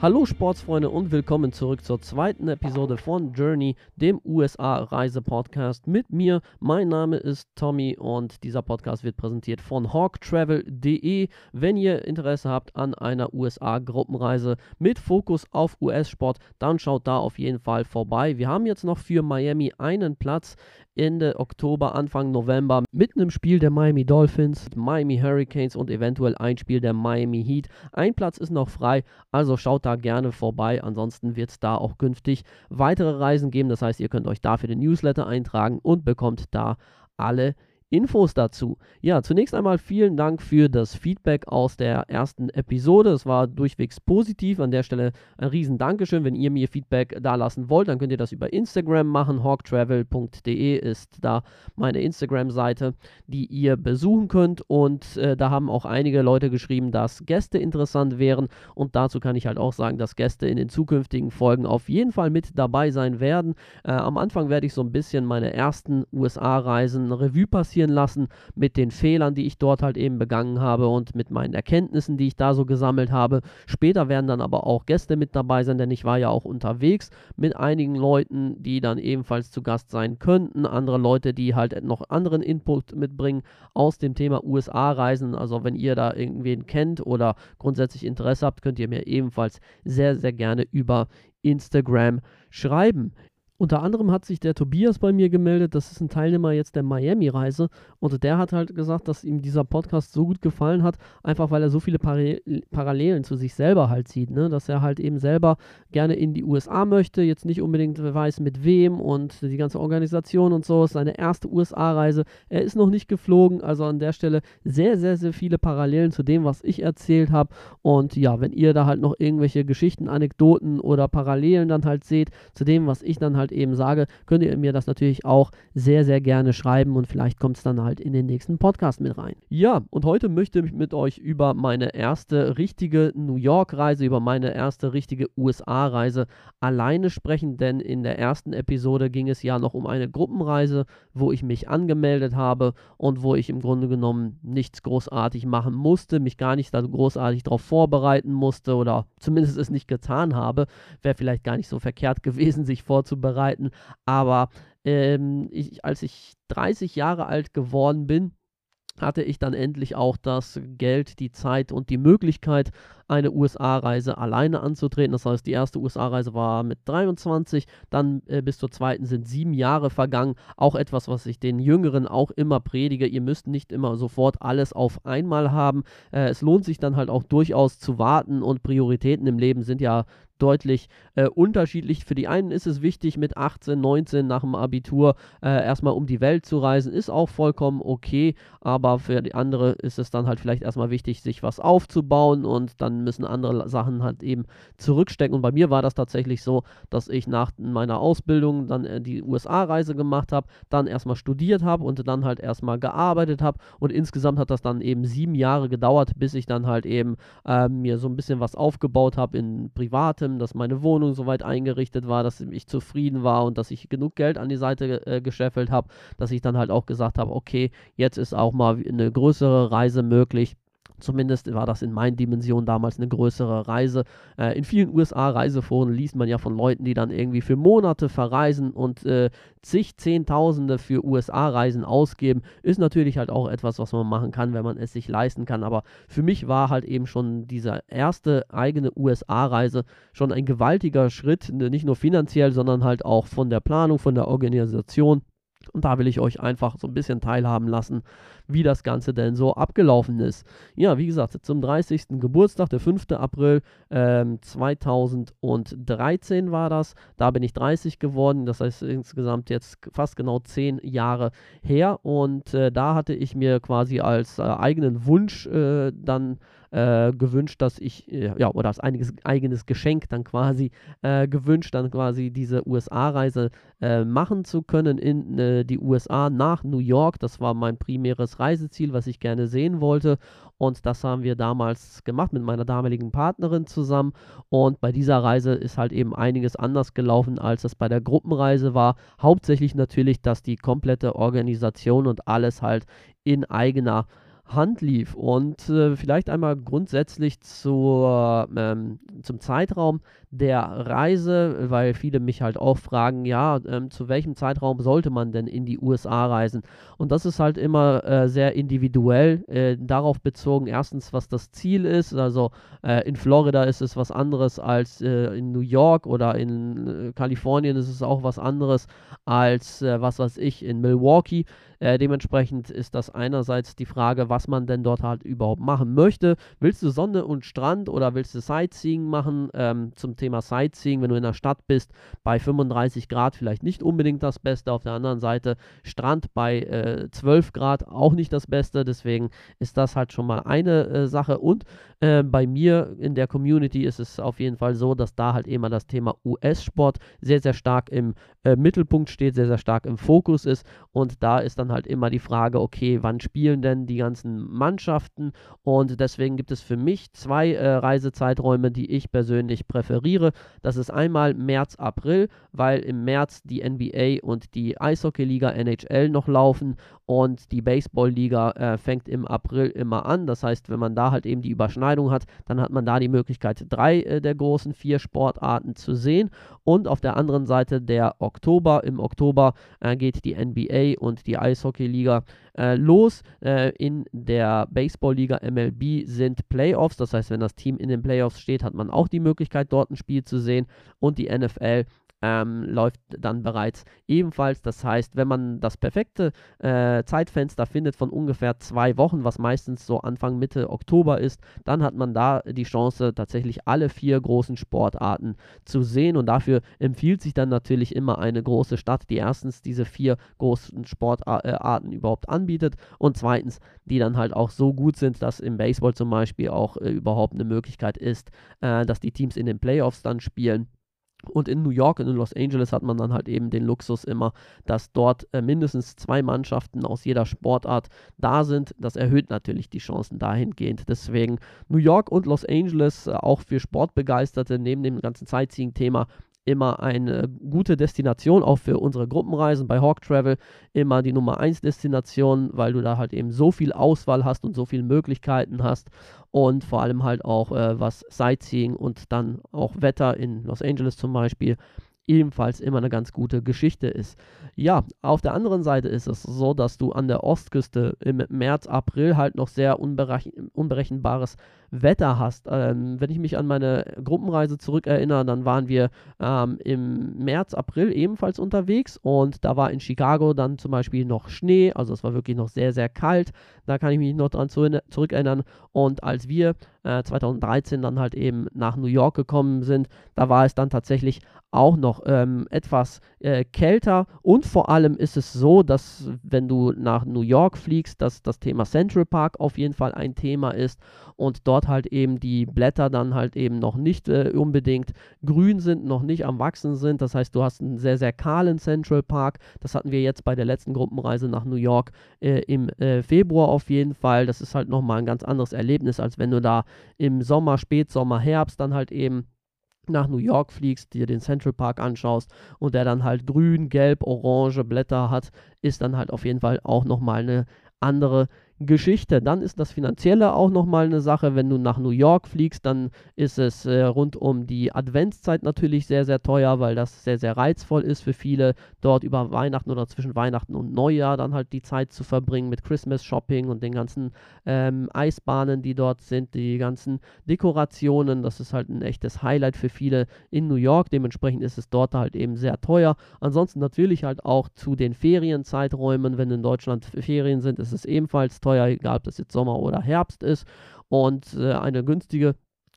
Hallo Sportsfreunde und willkommen zurück zur zweiten Episode von Journey, dem USA-Reise-Podcast mit mir. Mein Name ist Tommy und dieser Podcast wird präsentiert von hawktravel.de. Wenn ihr Interesse habt an einer USA-Gruppenreise mit Fokus auf US-Sport, dann schaut da auf jeden Fall vorbei. Wir haben jetzt noch für Miami einen Platz. Ende Oktober, Anfang November mit einem Spiel der Miami Dolphins, Miami Hurricanes und eventuell ein Spiel der Miami Heat. Ein Platz ist noch frei, also schaut da gerne vorbei. Ansonsten wird es da auch künftig weitere Reisen geben. Das heißt, ihr könnt euch da für den Newsletter eintragen und bekommt da alle Infos dazu. Ja, zunächst einmal vielen Dank für das Feedback aus der ersten Episode. Es war durchwegs positiv. An der Stelle ein riesen Dankeschön. Wenn ihr mir Feedback da lassen wollt, dann könnt ihr das über Instagram machen. hawktravel.de ist da meine Instagram-Seite, die ihr besuchen könnt. Und äh, da haben auch einige Leute geschrieben, dass Gäste interessant wären. Und dazu kann ich halt auch sagen, dass Gäste in den zukünftigen Folgen auf jeden Fall mit dabei sein werden. Äh, am Anfang werde ich so ein bisschen meine ersten USA-Reisen Revue passieren passieren lassen mit den Fehlern, die ich dort halt eben begangen habe und mit meinen Erkenntnissen, die ich da so gesammelt habe. Später werden dann aber auch Gäste mit dabei sein, denn ich war ja auch unterwegs mit einigen Leuten, die dann ebenfalls zu Gast sein könnten. Andere Leute, die halt noch anderen Input mitbringen aus dem Thema USA-Reisen. Also wenn ihr da irgendwen kennt oder grundsätzlich Interesse habt, könnt ihr mir ebenfalls sehr, sehr gerne über Instagram schreiben. Unter anderem hat sich der Tobias bei mir gemeldet, das ist ein Teilnehmer jetzt der Miami-Reise und der hat halt gesagt, dass ihm dieser Podcast so gut gefallen hat, einfach weil er so viele Parallelen zu sich selber halt sieht, ne? dass er halt eben selber gerne in die USA möchte, jetzt nicht unbedingt weiß mit wem und die ganze Organisation und so, ist seine erste USA-Reise, er ist noch nicht geflogen, also an der Stelle sehr, sehr, sehr viele Parallelen zu dem, was ich erzählt habe und ja, wenn ihr da halt noch irgendwelche Geschichten, Anekdoten oder Parallelen dann halt seht zu dem, was ich dann halt halt eben sage, könnt ihr mir das natürlich auch sehr, sehr gerne schreiben und vielleicht kommt es dann halt in den nächsten Podcast mit rein. Ja, und heute möchte ich mit euch über meine erste richtige New York-Reise, über meine erste richtige USA-Reise alleine sprechen, denn in der ersten Episode ging es ja noch um eine Gruppenreise, wo ich mich angemeldet habe und wo ich im Grunde genommen nichts großartig machen musste, mich gar nicht da großartig darauf vorbereiten musste oder zumindest es nicht getan habe. Wäre vielleicht gar nicht so verkehrt gewesen, sich vorzubereiten vorbereiten. Aber ähm, ich, als ich 30 Jahre alt geworden bin, hatte ich dann endlich auch das Geld, die Zeit und die Möglichkeit, eine USA-Reise alleine anzutreten. Das heißt, die erste USA-Reise war mit 23, dann äh, bis zur zweiten sind sieben Jahre vergangen. Auch etwas, was ich den Jüngeren auch immer predige. Ihr müsst nicht immer sofort alles auf einmal haben. Äh, es lohnt sich dann halt auch durchaus zu warten und Prioritäten im Leben sind ja deutlich äh, unterschiedlich. Für die einen ist es wichtig, mit 18, 19 nach dem Abitur äh, erstmal um die Welt zu reisen, ist auch vollkommen okay, aber für die andere ist es dann halt vielleicht erstmal wichtig, sich was aufzubauen und dann müssen andere Sachen halt eben zurückstecken. Und bei mir war das tatsächlich so, dass ich nach meiner Ausbildung dann äh, die USA-Reise gemacht habe, dann erstmal studiert habe und dann halt erstmal gearbeitet habe. Und insgesamt hat das dann eben sieben Jahre gedauert, bis ich dann halt eben äh, mir so ein bisschen was aufgebaut habe in Privatem, dass meine Wohnung soweit eingerichtet war, dass ich zufrieden war und dass ich genug Geld an die Seite äh, gescheffelt habe, dass ich dann halt auch gesagt habe, okay, jetzt ist auch mal eine größere Reise möglich. Zumindest war das in meinen Dimensionen damals eine größere Reise. Äh, in vielen USA-Reiseforen liest man ja von Leuten, die dann irgendwie für Monate verreisen und äh, zig Zehntausende für USA-Reisen ausgeben. Ist natürlich halt auch etwas, was man machen kann, wenn man es sich leisten kann. Aber für mich war halt eben schon diese erste eigene USA-Reise schon ein gewaltiger Schritt, nicht nur finanziell, sondern halt auch von der Planung, von der Organisation. Und da will ich euch einfach so ein bisschen teilhaben lassen, wie das Ganze denn so abgelaufen ist. Ja, wie gesagt, zum 30. Geburtstag, der 5. April ähm, 2013 war das. Da bin ich 30 geworden. Das heißt insgesamt jetzt fast genau 10 Jahre her. Und äh, da hatte ich mir quasi als äh, eigenen Wunsch äh, dann äh, gewünscht, dass ich, äh, ja, oder als einiges, eigenes Geschenk dann quasi äh, gewünscht, dann quasi diese USA-Reise äh, machen zu können in äh, die USA nach New York. Das war mein primäres Reiseziel, was ich gerne sehen wollte. Und das haben wir damals gemacht mit meiner damaligen Partnerin zusammen. Und bei dieser Reise ist halt eben einiges anders gelaufen, als es bei der Gruppenreise war. Hauptsächlich natürlich, dass die komplette Organisation und alles halt in eigener Hand lief. Und äh, vielleicht einmal grundsätzlich zur, ähm, zum Zeitraum der Reise, weil viele mich halt auch fragen, ja, ähm, zu welchem Zeitraum sollte man denn in die USA reisen? Und das ist halt immer äh, sehr individuell, äh, darauf bezogen, erstens, was das Ziel ist. Also äh, in Florida ist es was anderes als äh, in New York oder in äh, Kalifornien ist es auch was anderes als, äh, was weiß ich, in Milwaukee. Äh, dementsprechend ist das einerseits die Frage, was man denn dort halt überhaupt machen möchte. Willst du Sonne und Strand oder willst du Sightseeing machen? Ähm, zum Thema Sightseeing, wenn du in der Stadt bist, bei 35 Grad vielleicht nicht unbedingt das Beste. Auf der anderen Seite Strand bei äh, 12 Grad auch nicht das Beste. Deswegen ist das halt schon mal eine äh, Sache. Und äh, bei mir in der Community ist es auf jeden Fall so, dass da halt immer das Thema US-Sport sehr, sehr stark im äh, Mittelpunkt steht, sehr, sehr stark im Fokus ist. Und da ist dann halt immer die Frage, okay, wann spielen denn die ganzen Mannschaften? Und deswegen gibt es für mich zwei äh, Reisezeiträume, die ich persönlich präferiere. Das ist einmal März, April, weil im März die NBA und die Eishockeyliga NHL noch laufen und die Baseballliga äh, fängt im April immer an. Das heißt, wenn man da halt eben die Überschneidung hat, dann hat man da die Möglichkeit, drei äh, der großen vier Sportarten zu sehen. Und auf der anderen Seite der Oktober. Im Oktober äh, geht die NBA und die Eishockeyliga äh, los. Äh, in der Baseballliga MLB sind Playoffs, das heißt, wenn das Team in den Playoffs steht, hat man auch die Möglichkeit, dort ein Spiel zu sehen. Und die NFL ähm, läuft dann bereits ebenfalls. Das heißt, wenn man das perfekte äh, Zeitfenster findet von ungefähr zwei Wochen, was meistens so Anfang Mitte Oktober ist, dann hat man da die Chance, tatsächlich alle vier großen Sportarten zu sehen. Und dafür empfiehlt sich dann natürlich immer eine große Stadt, die erstens diese vier großen Sportarten überhaupt anbietet und zweitens, die dann halt auch so gut sind, dass im Baseball zum Beispiel auch äh, überhaupt eine Möglichkeit ist, äh, dass die Teams in den Playoffs dann spielen und in New York und in Los Angeles hat man dann halt eben den Luxus immer, dass dort äh, mindestens zwei Mannschaften aus jeder Sportart da sind. Das erhöht natürlich die Chancen dahingehend. Deswegen New York und Los Angeles äh, auch für Sportbegeisterte neben dem ganzen Sightseeing-Thema immer eine gute Destination, auch für unsere Gruppenreisen bei Hawk Travel, immer die Nummer 1 Destination, weil du da halt eben so viel Auswahl hast und so viele Möglichkeiten hast und vor allem halt auch äh, was Sightseeing und dann auch Wetter in Los Angeles zum Beispiel ebenfalls immer eine ganz gute Geschichte ist. Ja, auf der anderen Seite ist es so, dass du an der Ostküste im März, April halt noch sehr unberechen unberechenbares Wetter hast. Ähm, wenn ich mich an meine Gruppenreise zurückerinnere, dann waren wir ähm, im März, April ebenfalls unterwegs und da war in Chicago dann zum Beispiel noch Schnee, also es war wirklich noch sehr, sehr kalt. Da kann ich mich noch dran zurückerinnern. Und als wir äh, 2013 dann halt eben nach New York gekommen sind, da war es dann tatsächlich auch noch ähm, etwas äh, kälter und vor allem ist es so, dass wenn du nach New York fliegst, dass das Thema Central Park auf jeden Fall ein Thema ist und dort halt eben die Blätter dann halt eben noch nicht äh, unbedingt grün sind, noch nicht am Wachsen sind. Das heißt, du hast einen sehr, sehr kahlen Central Park. Das hatten wir jetzt bei der letzten Gruppenreise nach New York äh, im äh, Februar auf jeden Fall. Das ist halt nochmal ein ganz anderes Erlebnis, als wenn du da im Sommer, Spätsommer, Herbst dann halt eben nach New York fliegst, dir den Central Park anschaust und der dann halt grün, gelb, orange Blätter hat, ist dann halt auf jeden Fall auch nochmal eine andere Geschichte. Dann ist das Finanzielle auch nochmal eine Sache. Wenn du nach New York fliegst, dann ist es äh, rund um die Adventszeit natürlich sehr, sehr teuer, weil das sehr, sehr reizvoll ist für viele, dort über Weihnachten oder zwischen Weihnachten und Neujahr dann halt die Zeit zu verbringen mit Christmas Shopping und den ganzen ähm, Eisbahnen, die dort sind, die ganzen Dekorationen. Das ist halt ein echtes Highlight für viele in New York. Dementsprechend ist es dort halt eben sehr teuer. Ansonsten natürlich halt auch zu den Ferienzeiträumen. Wenn in Deutschland Ferien sind, ist es ebenfalls teuer teuer, egal ob das jetzt Sommer oder Herbst ist. Und äh, eine günstige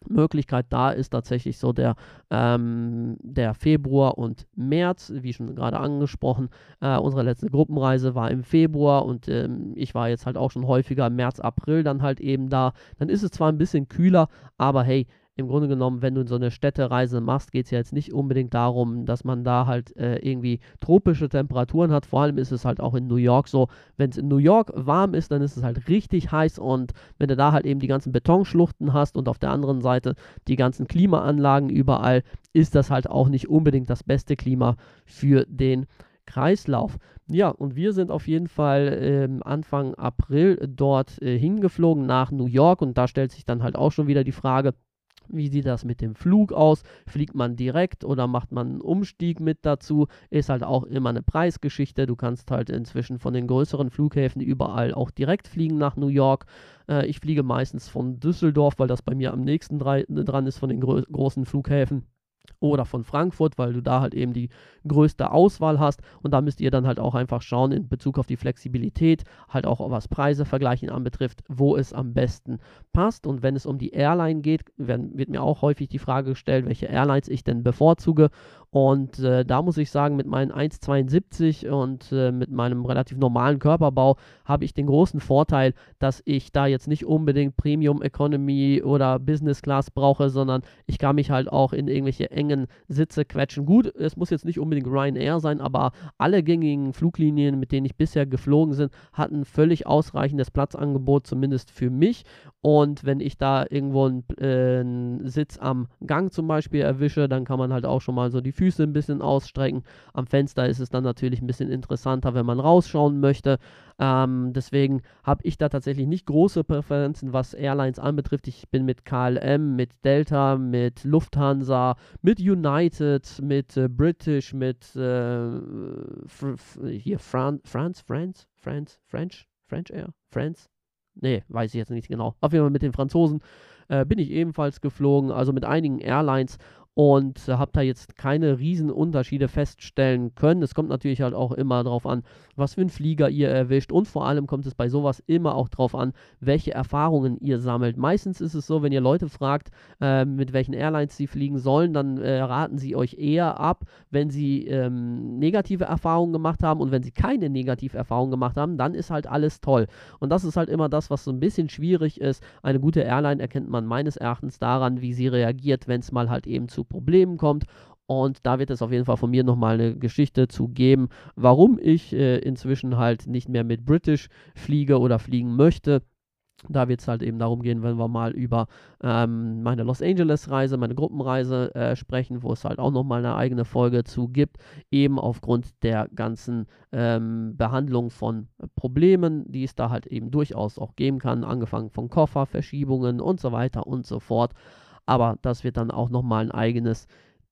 Möglichkeit da ist tatsächlich so der, ähm, der Februar und März, wie schon gerade angesprochen. Äh, unsere letzte Gruppenreise war im Februar und ähm, ich war jetzt halt auch schon häufiger im März, April dann halt eben da. Dann ist es zwar ein bisschen kühler, aber hey, im Grunde genommen, wenn du so eine Städtereise machst, geht es ja jetzt nicht unbedingt darum, dass man da halt äh, irgendwie tropische Temperaturen hat. Vor allem ist es halt auch in New York so, wenn es in New York warm ist, dann ist es halt richtig heiß und wenn du da halt eben die ganzen Betonschluchten hast und auf der anderen Seite die ganzen Klimaanlagen überall, ist das halt auch nicht unbedingt das beste Klima für den Kreislauf. Ja, und wir sind auf jeden Fall ähm, Anfang April dort äh, hingeflogen nach New York und da stellt sich dann halt auch schon wieder die Frage, wie sieht das mit dem Flug aus? Fliegt man direkt oder macht man einen Umstieg mit dazu? Ist halt auch immer eine Preisgeschichte. Du kannst halt inzwischen von den größeren Flughäfen überall auch direkt fliegen nach New York. Äh, ich fliege meistens von Düsseldorf, weil das bei mir am nächsten dran ist von den gro großen Flughäfen oder von Frankfurt, weil du da halt eben die größte Auswahl hast. Und da müsst ihr dann halt auch einfach schauen in Bezug auf die Flexibilität, halt auch was Preise vergleichen anbetrifft, wo es am besten passt. Und wenn es um die Airline geht, werden, wird mir auch häufig die Frage gestellt, welche Airlines ich denn bevorzuge und äh, da muss ich sagen, mit meinen 1,72 und äh, mit meinem relativ normalen Körperbau habe ich den großen Vorteil, dass ich da jetzt nicht unbedingt Premium Economy oder Business Class brauche, sondern ich kann mich halt auch in irgendwelche engen Sitze quetschen. Gut, es muss jetzt nicht unbedingt Ryanair sein, aber alle gängigen Fluglinien, mit denen ich bisher geflogen bin, hatten völlig ausreichendes Platzangebot, zumindest für mich. Und wenn ich da irgendwo einen, äh, einen Sitz am Gang zum Beispiel erwische, dann kann man halt auch schon mal so die Füße ein bisschen ausstrecken. Am Fenster ist es dann natürlich ein bisschen interessanter, wenn man rausschauen möchte. Ähm, deswegen habe ich da tatsächlich nicht große Präferenzen, was Airlines anbetrifft. Ich bin mit KLM, mit Delta, mit Lufthansa, mit United, mit äh, British, mit äh, hier Fran France, France, France, French, French Air, France. Nee, weiß ich jetzt nicht genau. Auf jeden Fall mit den Franzosen äh, bin ich ebenfalls geflogen, also mit einigen Airlines und äh, habe da jetzt keine riesen Unterschiede feststellen können. Es kommt natürlich halt auch immer darauf an, was für einen Flieger ihr erwischt und vor allem kommt es bei sowas immer auch darauf an, welche Erfahrungen ihr sammelt. Meistens ist es so, wenn ihr Leute fragt, äh, mit welchen Airlines sie fliegen sollen, dann äh, raten sie euch eher ab, wenn sie ähm, negative Erfahrungen gemacht haben und wenn sie keine negative Erfahrungen gemacht haben, dann ist halt alles toll. Und das ist halt immer das, was so ein bisschen schwierig ist. Eine gute Airline erkennt man meines Erachtens daran, wie sie reagiert, wenn es mal halt eben zu Problemen kommt. Und da wird es auf jeden Fall von mir nochmal eine Geschichte zu geben, warum ich äh, inzwischen halt nicht mehr mit British fliege oder fliegen möchte. Da wird es halt eben darum gehen, wenn wir mal über ähm, meine Los Angeles-Reise, meine Gruppenreise äh, sprechen, wo es halt auch nochmal eine eigene Folge zu gibt, eben aufgrund der ganzen ähm, Behandlung von Problemen, die es da halt eben durchaus auch geben kann, angefangen von Kofferverschiebungen und so weiter und so fort. Aber das wird dann auch nochmal ein eigenes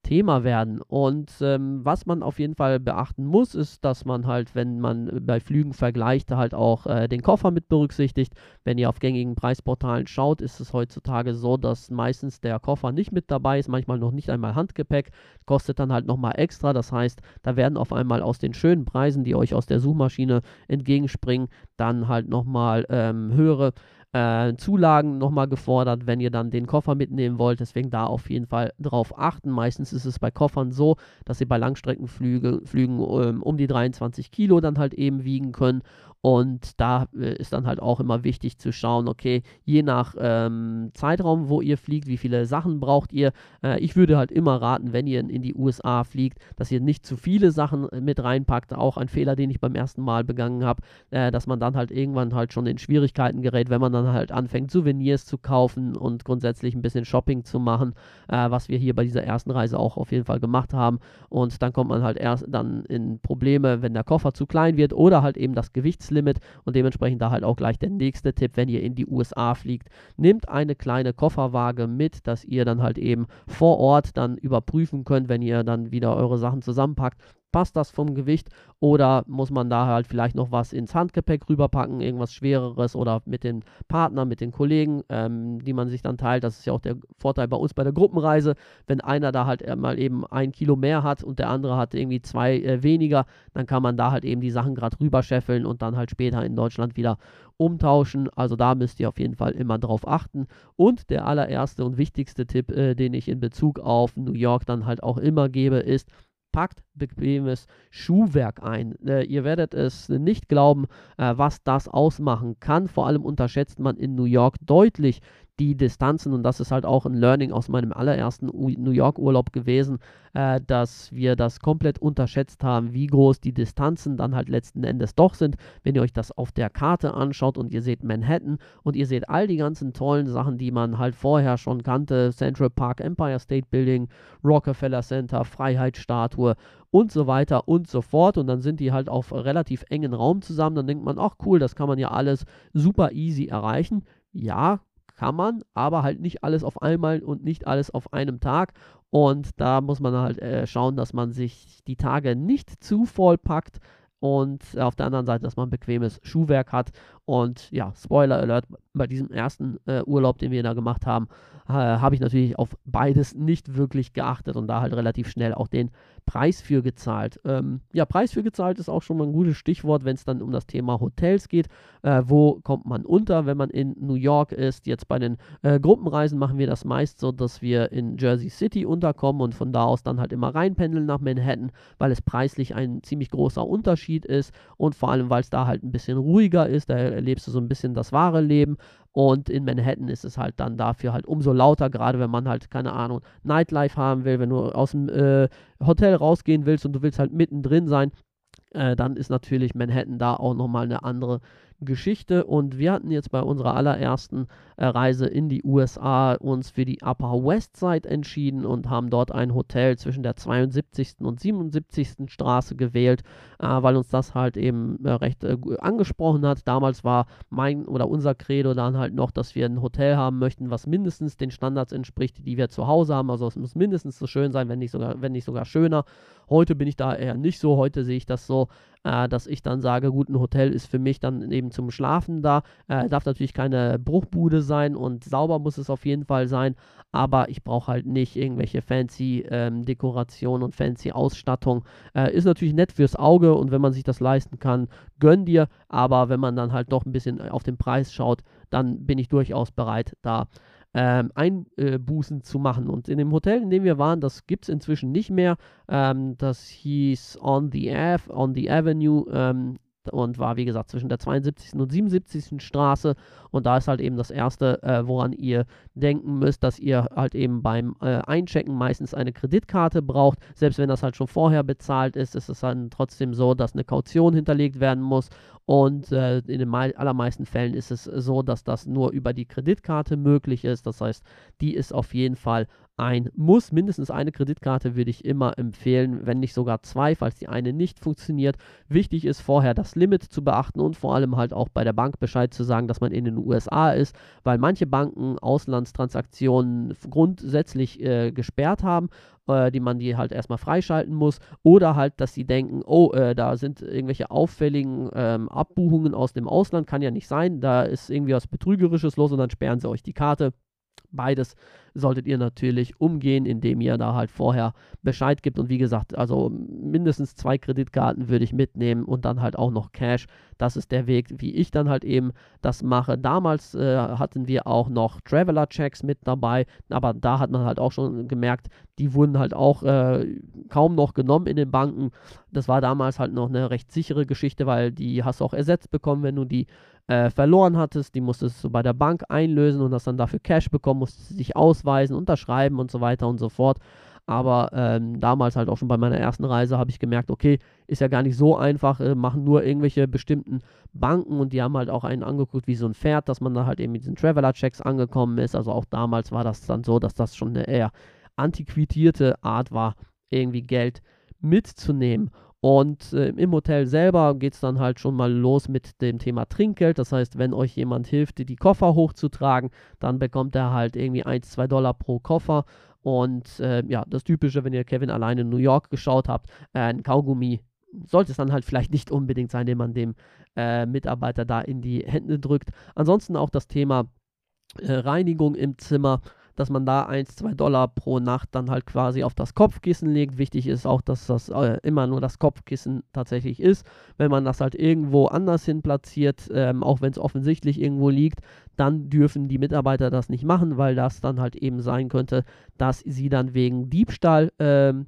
Thema werden. Und ähm, was man auf jeden Fall beachten muss, ist, dass man halt, wenn man bei Flügen vergleicht, halt auch äh, den Koffer mit berücksichtigt. Wenn ihr auf gängigen Preisportalen schaut, ist es heutzutage so, dass meistens der Koffer nicht mit dabei ist, manchmal noch nicht einmal Handgepäck, kostet dann halt nochmal extra. Das heißt, da werden auf einmal aus den schönen Preisen, die euch aus der Suchmaschine entgegenspringen, dann halt nochmal ähm, höhere äh, Zulagen nochmal gefordert, wenn ihr dann den Koffer mitnehmen wollt. Deswegen da auf jeden Fall drauf achten. Meistens ist es bei Koffern so, dass sie bei Langstreckenflügen Flügen, ähm, um die 23 Kilo dann halt eben wiegen können. Und da äh, ist dann halt auch immer wichtig zu schauen, okay, je nach ähm, Zeitraum, wo ihr fliegt, wie viele Sachen braucht ihr. Äh, ich würde halt immer raten, wenn ihr in die USA fliegt, dass ihr nicht zu viele Sachen äh, mit reinpackt. Auch ein Fehler, den ich beim ersten Mal begangen habe, äh, dass man dann halt irgendwann halt schon in Schwierigkeiten gerät, wenn man dann halt anfängt, Souvenirs zu kaufen und grundsätzlich ein bisschen Shopping zu machen, äh, was wir hier bei dieser ersten Reise auch auf jeden Fall gemacht haben. Und dann kommt man halt erst dann in Probleme, wenn der Koffer zu klein wird oder halt eben das Gewichts Gewichtslimit und dementsprechend da halt auch gleich der nächste Tipp, wenn ihr in die USA fliegt, nehmt eine kleine Kofferwaage mit, dass ihr dann halt eben vor Ort dann überprüfen könnt, wenn ihr dann wieder eure Sachen zusammenpackt, passt das vom Gewicht oder muss man da halt vielleicht noch was ins Handgepäck rüberpacken, irgendwas Schwereres oder mit den Partnern, mit den Kollegen, ähm, die man sich dann teilt. Das ist ja auch der Vorteil bei uns bei der Gruppenreise. Wenn einer da halt mal eben ein Kilo mehr hat und der andere hat irgendwie zwei äh, weniger, dann kann man da halt eben die Sachen gerade rüberscheffeln und dann halt später in Deutschland wieder umtauschen. Also da müsst ihr auf jeden Fall immer drauf achten. Und der allererste und wichtigste Tipp, äh, den ich in Bezug auf New York dann halt auch immer gebe, ist, packt bequemes Schuhwerk ein. Äh, ihr werdet es nicht glauben, äh, was das ausmachen kann. Vor allem unterschätzt man in New York deutlich die Distanzen und das ist halt auch ein Learning aus meinem allerersten New York Urlaub gewesen, äh, dass wir das komplett unterschätzt haben, wie groß die Distanzen dann halt letzten Endes doch sind. Wenn ihr euch das auf der Karte anschaut und ihr seht Manhattan und ihr seht all die ganzen tollen Sachen, die man halt vorher schon kannte, Central Park, Empire State Building, Rockefeller Center, Freiheitsstatue und so weiter und so fort. Und dann sind die halt auf relativ engen Raum zusammen. Dann denkt man, ach cool, das kann man ja alles super easy erreichen. Ja, kann man, aber halt nicht alles auf einmal und nicht alles auf einem Tag. Und da muss man halt äh, schauen, dass man sich die Tage nicht zu voll packt, und auf der anderen Seite, dass man bequemes Schuhwerk hat. Und ja, Spoiler Alert, bei diesem ersten äh, Urlaub, den wir da gemacht haben, äh, habe ich natürlich auf beides nicht wirklich geachtet und da halt relativ schnell auch den Preis für gezahlt. Ähm, ja, Preis für gezahlt ist auch schon mal ein gutes Stichwort, wenn es dann um das Thema Hotels geht. Äh, wo kommt man unter, wenn man in New York ist? Jetzt bei den äh, Gruppenreisen machen wir das meist so, dass wir in Jersey City unterkommen und von da aus dann halt immer reinpendeln nach Manhattan, weil es preislich ein ziemlich großer Unterschied ist und vor allem, weil es da halt ein bisschen ruhiger ist. Da erlebst du so ein bisschen das wahre Leben. Und in Manhattan ist es halt dann dafür halt umso lauter, gerade wenn man halt, keine Ahnung, Nightlife haben will, wenn du aus dem äh, Hotel rausgehen willst und du willst halt mittendrin sein, äh, dann ist natürlich Manhattan da auch nochmal eine andere Geschichte. Und wir hatten jetzt bei unserer allerersten äh, Reise in die USA uns für die Upper West Side entschieden und haben dort ein Hotel zwischen der 72. und 77. Straße gewählt, äh, weil uns das halt eben äh, recht äh, angesprochen hat. Damals war mein oder unser Credo dann halt noch, dass wir ein Hotel haben möchten, was mindestens den Standards entspricht, die wir zu Hause haben. Also es muss mindestens so schön sein, wenn nicht sogar, wenn nicht sogar schöner. Heute bin ich da eher nicht so. Heute sehe ich das so, äh, dass ich dann sage, gut, ein Hotel ist für mich dann eben zum Schlafen da. Äh, darf natürlich keine Bruchbude sein und sauber muss es auf jeden Fall sein, aber ich brauche halt nicht irgendwelche fancy ähm, Dekorationen und fancy Ausstattung. Äh, ist natürlich nett fürs Auge und wenn man sich das leisten kann, gönn dir, aber wenn man dann halt doch ein bisschen auf den Preis schaut, dann bin ich durchaus bereit, da ähm, Einbußen zu machen. Und in dem Hotel, in dem wir waren, das gibt es inzwischen nicht mehr. Ähm, das hieß On the Ave, On the Avenue. Und war wie gesagt zwischen der 72. und 77. Straße und da ist halt eben das erste, äh, woran ihr denken müsst, dass ihr halt eben beim äh, Einchecken meistens eine Kreditkarte braucht. Selbst wenn das halt schon vorher bezahlt ist, ist es dann trotzdem so, dass eine Kaution hinterlegt werden muss und äh, in den allermeisten Fällen ist es so, dass das nur über die Kreditkarte möglich ist. Das heißt, die ist auf jeden Fall ein Muss. Mindestens eine Kreditkarte würde ich immer empfehlen, wenn nicht sogar zwei, falls die eine nicht funktioniert. Wichtig ist vorher das Limit zu beachten und vor allem halt auch bei der Bank Bescheid zu sagen, dass man in den USA ist, weil manche Banken Auslandstransaktionen grundsätzlich äh, gesperrt haben äh, die man die halt erstmal freischalten muss. Oder halt, dass sie denken, oh, äh, da sind irgendwelche auffälligen ähm, Abbuchungen aus dem Ausland, kann ja nicht sein, da ist irgendwie was Betrügerisches los und dann sperren sie euch die Karte. Beides solltet ihr natürlich umgehen, indem ihr da halt vorher Bescheid gibt. Und wie gesagt, also mindestens zwei Kreditkarten würde ich mitnehmen und dann halt auch noch Cash. Das ist der Weg, wie ich dann halt eben das mache. Damals äh, hatten wir auch noch Traveler-Checks mit dabei, aber da hat man halt auch schon gemerkt, die wurden halt auch äh, kaum noch genommen in den Banken. Das war damals halt noch eine recht sichere Geschichte, weil die hast du auch ersetzt bekommen, wenn du die äh, verloren hattest. Die musstest du bei der Bank einlösen und hast dann dafür Cash bekommen, musstest dich ausweisen, unterschreiben und so weiter und so fort. Aber ähm, damals halt auch schon bei meiner ersten Reise habe ich gemerkt, okay, ist ja gar nicht so einfach, äh, machen nur irgendwelche bestimmten Banken und die haben halt auch einen angeguckt wie so ein Pferd, dass man da halt eben mit diesen Traveler-Checks angekommen ist. Also auch damals war das dann so, dass das schon eine eher antiquierte Art war, irgendwie Geld mitzunehmen. Und äh, im Hotel selber geht es dann halt schon mal los mit dem Thema Trinkgeld. Das heißt, wenn euch jemand hilft, die Koffer hochzutragen, dann bekommt er halt irgendwie 1, 2 Dollar pro Koffer. Und äh, ja, das Typische, wenn ihr Kevin alleine in New York geschaut habt, äh, ein Kaugummi sollte es dann halt vielleicht nicht unbedingt sein, den man dem äh, Mitarbeiter da in die Hände drückt. Ansonsten auch das Thema äh, Reinigung im Zimmer dass man da 1, 2 Dollar pro Nacht dann halt quasi auf das Kopfkissen legt. Wichtig ist auch, dass das äh, immer nur das Kopfkissen tatsächlich ist. Wenn man das halt irgendwo anders hin platziert, ähm, auch wenn es offensichtlich irgendwo liegt, dann dürfen die Mitarbeiter das nicht machen, weil das dann halt eben sein könnte, dass sie dann wegen Diebstahl ähm,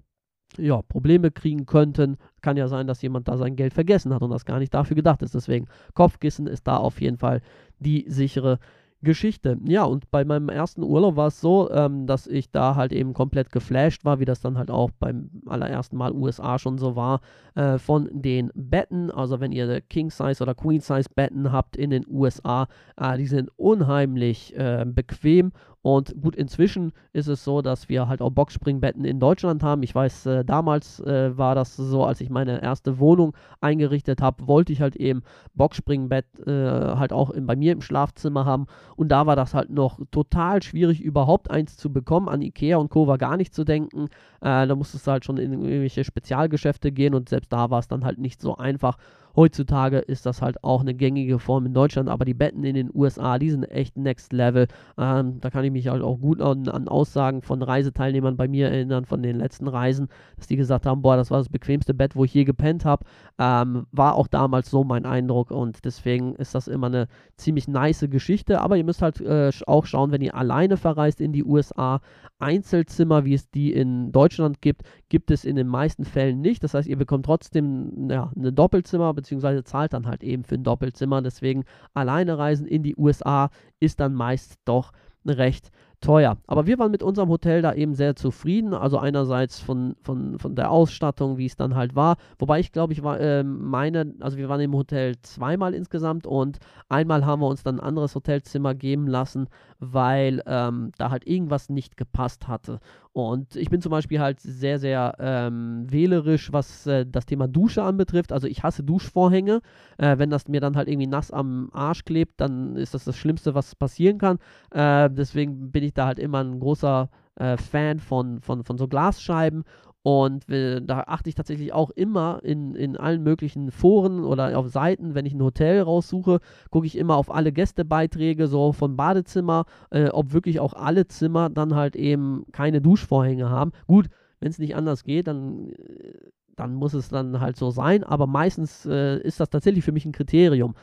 ja, Probleme kriegen könnten. Kann ja sein, dass jemand da sein Geld vergessen hat und das gar nicht dafür gedacht ist. Deswegen Kopfkissen ist da auf jeden Fall die sichere Geschichte. Ja, und bei meinem ersten Urlaub war es so, ähm, dass ich da halt eben komplett geflasht war, wie das dann halt auch beim allerersten Mal USA schon so war, äh, von den Betten. Also wenn ihr King Size oder Queen Size Betten habt in den USA, äh, die sind unheimlich äh, bequem Und gut, inzwischen ist es so, dass wir halt auch Boxspringbetten in Deutschland haben. Ich weiß, äh, damals äh, war das so, als ich meine erste Wohnung eingerichtet habe, wollte ich halt eben Boxspringbett äh, halt auch in, bei mir im Schlafzimmer haben. Und da war das halt noch total schwierig, überhaupt eins zu bekommen. An Ikea und Co. war gar nicht zu denken. Äh, da musstest du halt schon in irgendwelche Spezialgeschäfte gehen und selbst da war es dann halt nicht so einfach. Heutzutage ist das halt auch eine gängige Form in Deutschland, aber die Betten in den USA, die sind echt next level. Ähm, da kann ich mich halt auch gut an, an, Aussagen von Reiseteilnehmern bei mir erinnern, von den letzten Reisen, dass die gesagt haben, boah, das war das bequemste Bett, wo ich je gepennt habe. Ähm, war auch damals so mein Eindruck und deswegen ist das immer eine ziemlich nice Geschichte, aber ihr müsst halt äh, auch schauen, wenn ihr alleine verreist in die USA, Einzelzimmer, wie es die in Deutschland gibt, gibt es in den meisten Fällen nicht. Das heißt, ihr bekommt trotzdem ja, eine Doppelzimmer, beziehungsweise zahlt dann halt eben für ein Doppelzimmer. Deswegen alleine reisen in die USA ist dann meist doch recht teuer. Aber wir waren mit unserem Hotel da eben sehr zufrieden. Also einerseits von, von, von der Ausstattung, wie es dann halt war. Wobei ich glaube, ich war äh, meine, also wir waren im Hotel zweimal insgesamt und einmal haben wir uns dann ein anderes Hotelzimmer geben lassen, weil ähm, da halt irgendwas nicht gepasst hatte. Und ich bin zum Beispiel halt sehr, sehr ähm, wählerisch, was äh, das Thema Dusche anbetrifft. Also ich hasse Duschvorhänge. Äh, wenn das mir dann halt irgendwie nass am Arsch klebt, dann ist das das Schlimmste, was passieren kann. Äh, deswegen bin ich da halt immer ein großer äh, Fan von, von, von so Glasscheiben und äh, da achte ich tatsächlich auch immer in, in allen möglichen Foren oder auf Seiten, wenn ich ein Hotel raussuche, gucke ich immer auf alle Gästebeiträge, so von Badezimmer, äh, ob wirklich auch alle Zimmer dann halt eben keine Duschvorhänge haben. Gut, wenn es nicht anders geht, dann, äh, dann muss es dann halt so sein, aber meistens äh, ist das tatsächlich für mich ein Kriterium.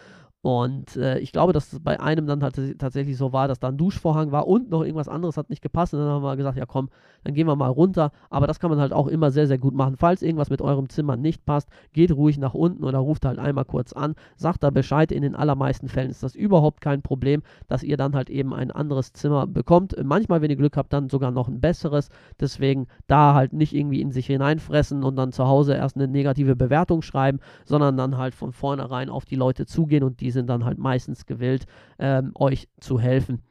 Und äh, ich glaube, dass es bei einem dann tatsächlich so war, dass da ein Duschvorhang war und noch irgendwas anderes hat nicht gepasst. Und dann haben wir gesagt, ja komm, dann gehen wir mal runter. Aber das kann man halt auch immer sehr, sehr gut machen. Falls irgendwas mit eurem Zimmer nicht passt, geht ruhig nach unten oder ruft halt einmal kurz an, sagt da Bescheid. In den allermeisten Fällen ist das überhaupt kein Problem, dass ihr dann halt eben ein anderes Zimmer bekommt. Manchmal, wenn ihr Glück habt, dann sogar noch ein besseres. Deswegen da halt nicht irgendwie in sich hineinfressen und dann zu Hause erst eine negative Bewertung schreiben, sondern dann halt von vornherein auf die Leute zugehen und die sind dann halt meistens gewillt, ähm, euch zu helfen.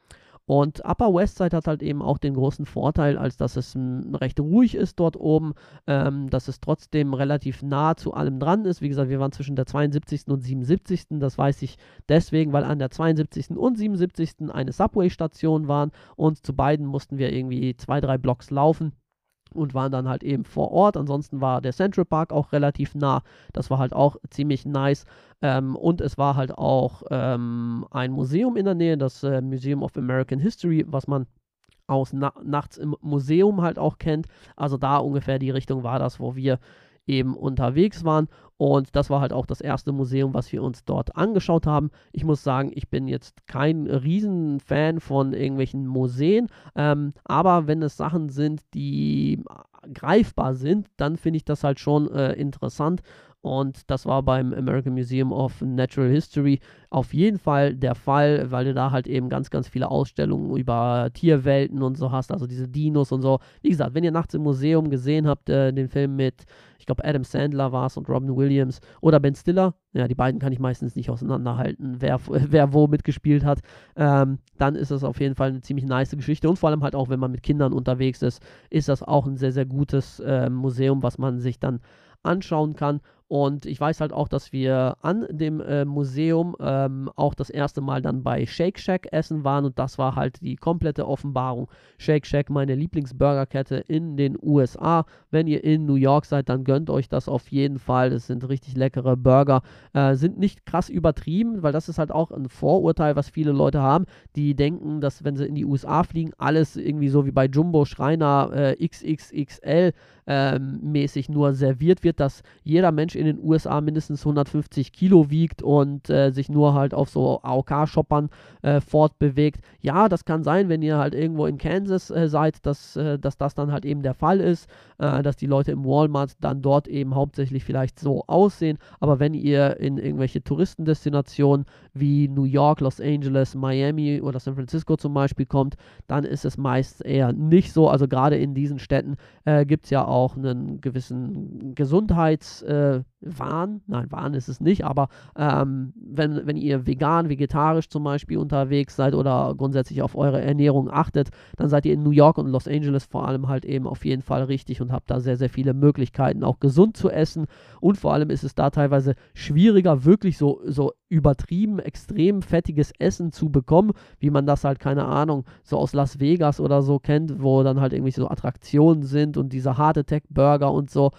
Und Upper West Side hat halt eben auch den großen Vorteil, als dass es m, recht ruhig ist dort oben, ähm, dass es trotzdem relativ nah zu allem dran ist. Wie gesagt, wir waren zwischen der 72. und 77. Das weiß ich deswegen, weil an der 72. und 77. eine Subway-Station waren und zu beiden mussten wir irgendwie zwei, drei Blocks laufen und waren dann halt eben vor Ort. Ansonsten war der Central Park auch relativ nah. Das war halt auch ziemlich nice. Ähm, und es war halt auch ähm, ein Museum in der Nähe, das äh, Museum of American History, was man aus na nachts im Museum halt auch kennt. Also da ungefähr die Richtung war das, wo wir eben unterwegs waren. Und das war halt auch das erste Museum, was wir uns dort angeschaut haben. Ich muss sagen, ich bin jetzt kein Riesenfan von irgendwelchen Museen, ähm, aber wenn es Sachen sind, die greifbar sind, dann finde ich das halt schon äh, interessant. Und das war beim American Museum of Natural History auf jeden Fall der Fall, weil du da halt eben ganz, ganz viele Ausstellungen über Tierwelten und so hast, also diese Dinos und so. Wie gesagt, wenn ihr nachts im Museum gesehen habt, äh, den Film mit, glaube, Adam Sandler war es und Robin Williams oder Ben Stiller, ja, die beiden kann ich meistens nicht auseinanderhalten, wer, wer wo mitgespielt hat, ähm, dann ist das auf jeden Fall eine ziemlich nice Geschichte und vor allem halt auch, wenn man mit Kindern unterwegs ist, ist das auch ein sehr, sehr gutes äh, Museum, was man sich dann anschauen kann. Und ich weiß halt auch, dass wir an dem äh, Museum ähm, auch das erste Mal dann bei Shake Shack essen waren und das war halt die komplette Offenbarung. Shake Shack, meine Lieblingsburgerkette in den USA. Wenn ihr in New York seid, dann gönnt euch das auf jeden Fall. Es sind richtig leckere Burger. Äh, sind nicht krass übertrieben, weil das ist halt auch ein Vorurteil, was viele Leute haben. Die denken, dass wenn sie in die USA fliegen, alles irgendwie so wie bei Jumbo Schreiner äh, XXXL ähm, mäßig nur serviert wird, dass jeder Mensch in den USA mindestens 150 Kilo wiegt und äh, sich nur halt auf so AOK-Shoppern äh, fortbewegt. Ja, das kann sein, wenn ihr halt irgendwo in Kansas äh, seid, dass, äh, dass das dann halt eben der Fall ist, äh, dass die Leute im Walmart dann dort eben hauptsächlich vielleicht so aussehen. Aber wenn ihr in irgendwelche Touristendestinationen wie New York, Los Angeles, Miami oder San Francisco zum Beispiel kommt, dann ist es meist eher nicht so. Also gerade in diesen Städten äh, gibt es ja auch einen gewissen Gesundheits- Wahn, nein, Wahn ist es nicht, aber ähm, wenn, wenn ihr vegan, vegetarisch zum Beispiel unterwegs seid oder grundsätzlich auf eure Ernährung achtet, dann seid ihr in New York und Los Angeles vor allem halt eben auf jeden Fall richtig und habt da sehr, sehr viele Möglichkeiten, auch gesund zu essen. Und vor allem ist es da teilweise schwieriger, wirklich so, so übertrieben, extrem fettiges Essen zu bekommen, wie man das halt, keine Ahnung, so aus Las Vegas oder so kennt, wo dann halt irgendwie so Attraktionen sind und diese Heart Attack Burger und so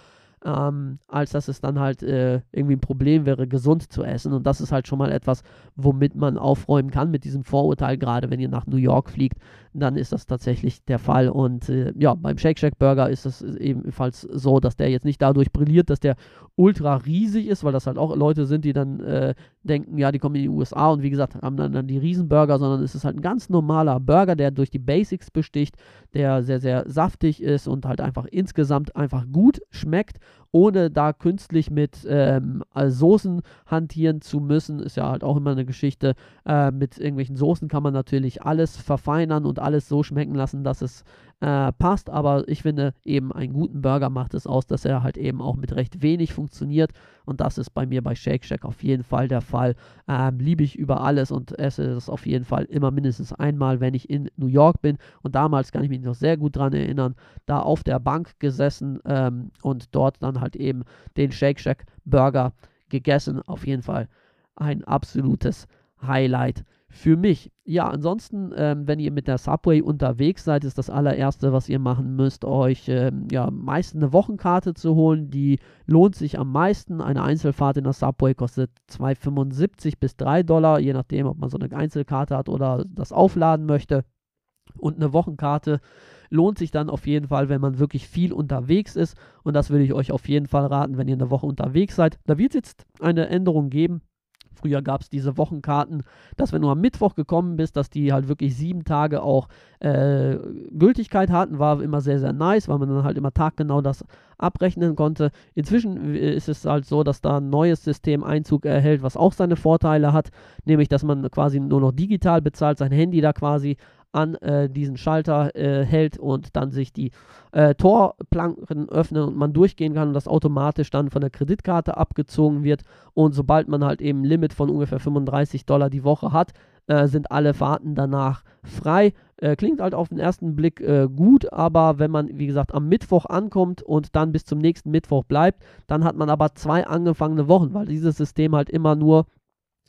ähm, als dass es dann halt äh, irgendwie ein Problem wäre, gesund zu essen. Und das ist halt schon mal etwas, womit man aufräumen kann mit diesem Vorurteil, gerade wenn ihr nach New York fliegt, dann ist das tatsächlich der Fall. Und äh, ja, beim Shake Shack Burger ist es ebenfalls so, dass der jetzt nicht dadurch brilliert, dass der ultra riesig ist, weil das halt auch Leute sind, die dann äh, denken, ja, die kommen in die USA und wie gesagt, haben dann, dann die Riesenburger, sondern es ist halt ein ganz normaler Burger, der durch die Basics besticht, der sehr, sehr saftig ist und halt einfach insgesamt einfach gut schmeckt ohne da künstlich mit ähm, Soßen hantieren zu müssen. Ist ja halt auch immer eine Geschichte. Äh, mit irgendwelchen Soßen kann man natürlich alles verfeinern und alles so schmecken lassen, dass es äh, passt, aber ich finde eben einen guten Burger macht es aus, dass er halt eben auch mit recht wenig funktioniert und das ist bei mir bei Shake Shack auf jeden Fall der Fall. Ähm, Liebe ich über alles und esse es auf jeden Fall immer mindestens einmal, wenn ich in New York bin und damals kann ich mich noch sehr gut dran erinnern, da auf der Bank gesessen ähm, und dort dann halt eben den Shake Shack Burger gegessen. Auf jeden Fall ein absolutes Highlight für mich. Ja, ansonsten, ähm, wenn ihr mit der Subway unterwegs seid, ist das allererste, was ihr machen müsst, euch ähm, ja meistens eine Wochenkarte zu holen. Die lohnt sich am meisten. Eine Einzelfahrt in der Subway kostet 2,75 bis 3 Dollar, je nachdem, ob man so eine Einzelkarte hat oder das aufladen möchte. Und eine Wochenkarte lohnt sich dann auf jeden Fall, wenn man wirklich viel unterwegs ist. Und das würde ich euch auf jeden Fall raten, wenn ihr eine Woche unterwegs seid. Da wird es jetzt eine Änderung geben Früher gab es diese Wochenkarten, dass wenn du am Mittwoch gekommen bist, dass die halt wirklich sieben Tage auch äh, Gültigkeit hatten, war immer sehr, sehr nice, weil man dann halt immer taggenau das abrechnen konnte. Inzwischen ist es halt so, dass da ein neues System Einzug erhält, was auch seine Vorteile hat, nämlich dass man quasi nur noch digital bezahlt, sein Handy da quasi an äh, diesen Schalter äh, hält und dann sich die äh, Torplanken öffnen und man durchgehen kann und das automatisch dann von der Kreditkarte abgezogen wird. Und sobald man halt eben ein Limit von ungefähr 35 Dollar die Woche hat, äh, sind alle Fahrten danach frei. Äh, klingt halt auf den ersten Blick äh, gut, aber wenn man, wie gesagt, am Mittwoch ankommt und dann bis zum nächsten Mittwoch bleibt, dann hat man aber zwei angefangene Wochen, weil dieses System halt immer nur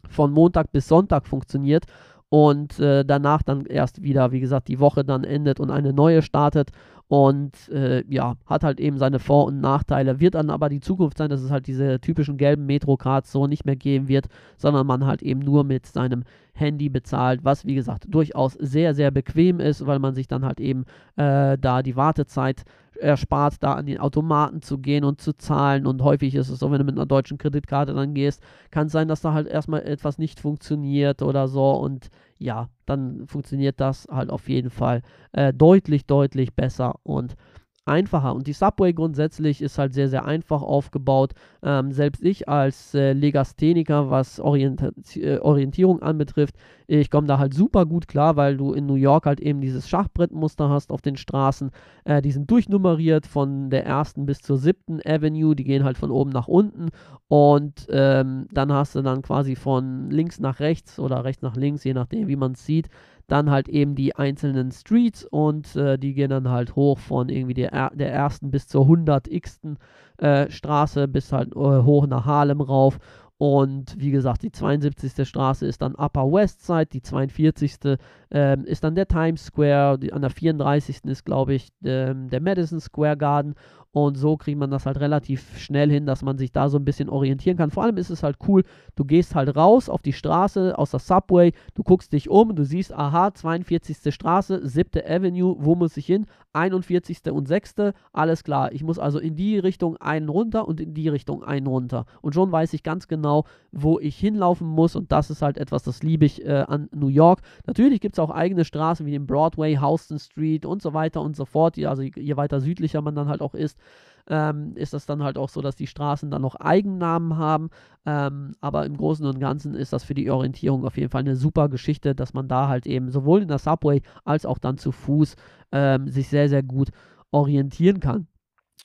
von Montag bis Sonntag funktioniert und äh, danach dann erst wieder, wie gesagt, die Woche dann endet und eine neue startet und äh, ja, hat halt eben seine Vor- und Nachteile. Wird dann aber die Zukunft sein, dass es halt diese typischen gelben Metro-Cards so nicht mehr geben wird, sondern man halt eben nur mit seinem Handy bezahlt, was wie gesagt durchaus sehr, sehr bequem ist, weil man sich dann halt eben äh, da die Wartezeit erspart, da an den Automaten zu gehen und zu zahlen. Und häufig ist es so, wenn du mit einer deutschen Kreditkarte dann gehst, kann es sein, dass da halt erstmal etwas nicht funktioniert oder so. Und ja, dann funktioniert das halt auf jeden Fall äh, deutlich, deutlich besser und einfacher. Und die Subway grundsätzlich ist halt sehr, sehr einfach aufgebaut. Ähm, selbst ich als äh, Legastheniker, was Orient äh, Orientierung anbetrifft, ich komme da halt super gut klar, weil du in New York halt eben dieses Schachbrettmuster hast auf den Straßen. Äh, die sind durchnummeriert von der ersten bis zur siebten Avenue. Die gehen halt von oben nach unten. Und ähm, dann hast du dann quasi von links nach rechts oder rechts nach links, je nachdem, wie man es sieht, dann halt eben die einzelnen Streets und äh, die gehen dann halt hoch von irgendwie der, der ersten bis zur 100x. Äh, Straße bis halt äh, hoch nach Harlem rauf. Und wie gesagt, die 72. Straße ist dann Upper West Side, die 42. Ähm, ist dann der Times Square, die, an der 34. ist, glaube ich, ähm, der Madison Square Garden und so kriegt man das halt relativ schnell hin, dass man sich da so ein bisschen orientieren kann. Vor allem ist es halt cool, du gehst halt raus auf die Straße aus der Subway, du guckst dich um, du siehst, aha, 42. Straße, 7. Avenue, wo muss ich hin? 41. und 6. Alles klar, ich muss also in die Richtung einen runter und in die Richtung einen runter. Und schon weiß ich ganz genau, wo ich hinlaufen muss und das ist halt etwas, das liebe ich äh, an New York. Natürlich gibt es auch eigene Straßen wie den Broadway, Houston Street und so weiter und so fort. Also je weiter südlicher man dann halt auch ist, ähm, ist das dann halt auch so, dass die Straßen dann noch Eigennamen haben. Ähm, aber im Großen und Ganzen ist das für die Orientierung auf jeden Fall eine super Geschichte, dass man da halt eben sowohl in der Subway als auch dann zu Fuß ähm, sich sehr, sehr gut orientieren kann.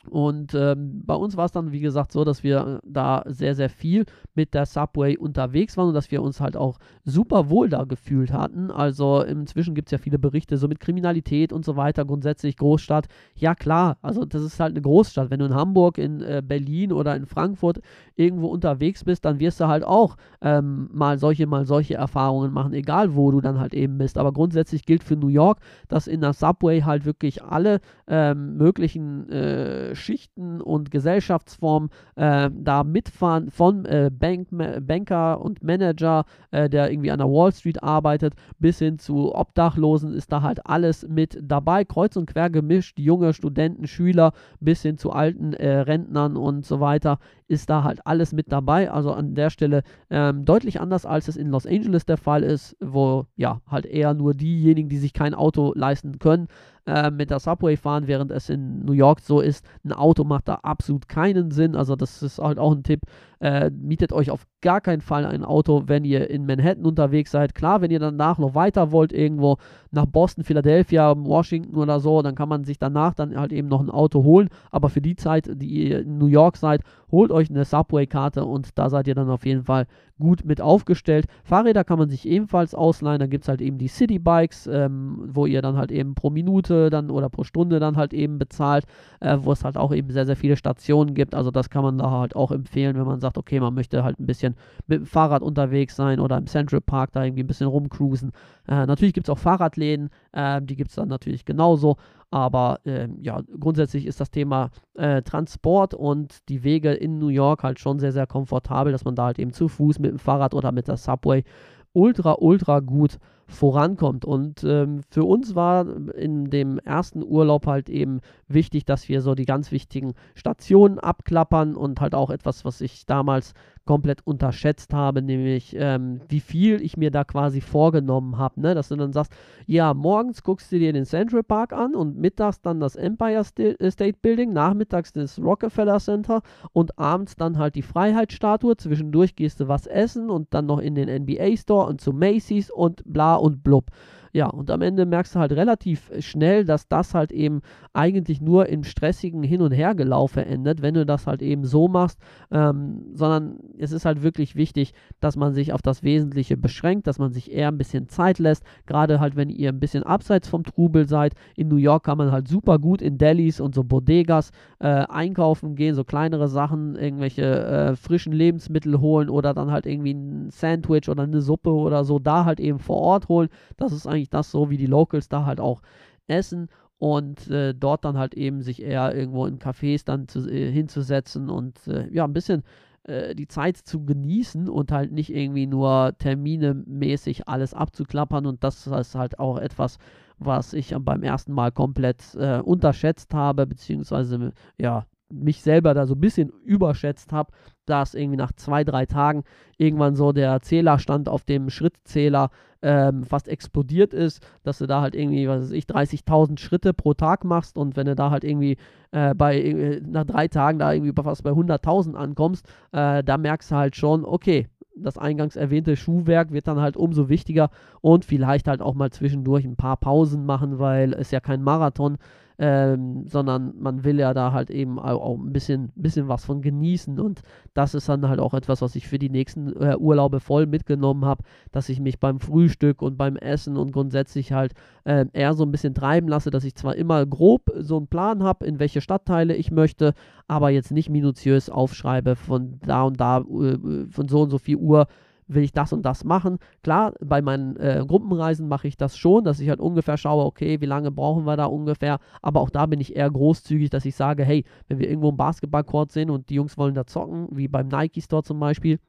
Und ähm, bei uns war es dann, wie gesagt, so, dass wir da sehr, sehr viel mit der Subway unterwegs waren und dass wir uns halt auch super wohl da gefühlt hatten. Also inzwischen gibt es ja viele Berichte so mit Kriminalität und so weiter, grundsätzlich Großstadt. Ja klar, also das ist halt eine Großstadt. Wenn du in Hamburg, in äh, Berlin oder in Frankfurt irgendwo unterwegs bist, dann wirst du halt auch ähm, mal solche, mal solche Erfahrungen machen, egal wo du dann halt eben bist. Aber grundsätzlich gilt für New York, dass in der Subway halt wirklich alle ähm, möglichen äh, Schichten und Gesellschaftsformen äh, da mitfahren, von äh, Bank, Banker und Manager, äh, der irgendwie an der Wall Street arbeitet, bis hin zu Obdachlosen ist da halt alles mit dabei, kreuz und quer gemischt, junge Studenten, Schüler, bis hin zu alten äh, Rentnern und so weiter, ist da halt alles mit dabei. Also an der Stelle ähm, deutlich anders, als es in Los Angeles der Fall ist, wo ja halt eher nur diejenigen, die sich kein Auto leisten können, äh, mit der Subway fahren, während es in New York so ist, ein Auto macht da absolut keinen Sinn. Also das ist halt auch ein Tipp. Äh, mietet euch auf gar keinen Fall ein Auto, wenn ihr in Manhattan unterwegs seid. Klar, wenn ihr danach noch weiter wollt, irgendwo nach Boston, Philadelphia, Washington oder so, dann kann man sich danach dann halt eben noch ein Auto holen. Aber für die Zeit, die ihr in New York seid, holt euch eine Subway-Karte und da seid ihr dann auf jeden Fall gut mit aufgestellt. Fahrräder kann man sich ebenfalls ausleihen. Da gibt es halt eben die City Bikes, ähm, wo ihr dann halt eben pro Minute dann oder pro Stunde dann halt eben bezahlt, äh, wo es halt auch eben sehr, sehr viele Stationen gibt. Also das kann man da halt auch empfehlen, wenn man sagt, okay, man möchte halt ein bisschen mit dem Fahrrad unterwegs sein oder im Central Park da irgendwie ein bisschen rumcruisen. Äh, natürlich gibt es auch Fahrradläden, äh, die gibt es dann natürlich genauso. Aber äh, ja, grundsätzlich ist das Thema äh, Transport und die Wege in New York halt schon sehr, sehr komfortabel, dass man da halt eben zu Fuß mit dem Fahrrad oder mit der Subway ultra, ultra gut vorankommt. Und ähm, für uns war in dem ersten Urlaub halt eben wichtig, dass wir so die ganz wichtigen Stationen abklappern und halt auch etwas, was ich damals komplett unterschätzt habe, nämlich ähm, wie viel ich mir da quasi vorgenommen habe. Ne? Dass du dann sagst, ja, morgens guckst du dir den Central Park an und mittags dann das Empire äh, State Building, nachmittags das Rockefeller Center und abends dann halt die Freiheitsstatue. Zwischendurch gehst du was essen und dann noch in den NBA Store und zu Macy's und bla und blub. Ja, und am Ende merkst du halt relativ schnell, dass das halt eben eigentlich nur im stressigen Hin- und Hergelaufe endet, wenn du das halt eben so machst, ähm, sondern es ist halt wirklich wichtig, dass man sich auf das Wesentliche beschränkt, dass man sich eher ein bisschen Zeit lässt, gerade halt, wenn ihr ein bisschen abseits vom Trubel seid. In New York kann man halt super gut in Delis und so Bodegas äh, einkaufen gehen, so kleinere Sachen, irgendwelche äh, frischen Lebensmittel holen oder dann halt irgendwie ein Sandwich oder eine Suppe oder so da halt eben vor Ort holen. Das ist eigentlich das so, wie die Locals da halt auch essen und äh, dort dann halt eben sich eher irgendwo in Cafés dann zu, äh, hinzusetzen und äh, ja, ein bisschen äh, die Zeit zu genießen und halt nicht irgendwie nur terminemäßig alles abzuklappern und das ist halt auch etwas, was ich beim ersten Mal komplett äh, unterschätzt habe, beziehungsweise ja, mich selber da so ein bisschen überschätzt habe, dass irgendwie nach zwei, drei Tagen irgendwann so der Zählerstand auf dem Schrittzähler ähm, fast explodiert ist, dass du da halt irgendwie, was weiß ich, 30.000 Schritte pro Tag machst und wenn du da halt irgendwie äh, bei, äh, nach drei Tagen da irgendwie fast bei 100.000 ankommst, äh, da merkst du halt schon, okay, das eingangs erwähnte Schuhwerk wird dann halt umso wichtiger und vielleicht halt auch mal zwischendurch ein paar Pausen machen, weil es ja kein Marathon ähm, sondern man will ja da halt eben auch, ein bisschen, bisschen was von genießen. Und das ist dann halt auch etwas, was ich für die nächsten äh, Urlaube voll mitgenommen habe, dass ich mich beim Frühstück und beim Essen und grundsätzlich halt äh, eher so ein bisschen treiben lasse, dass ich zwar immer grob so einen Plan habe, in welche Stadtteile ich möchte, aber jetzt nicht minutiös aufschreibe von da und da, äh, von so und so viel Uhr will ich das und das machen. Klar, bei meinen äh, Gruppenreisen mache ich das schon, dass ich halt ungefähr schaue, okay, wie lange brauchen wir da ungefähr. Aber auch da bin ich eher großzügig, dass ich sage, hey, wenn wir irgendwo einen Basketballcourt sehen und die Jungs wollen da zocken, wie beim Nike Store zum Beispiel,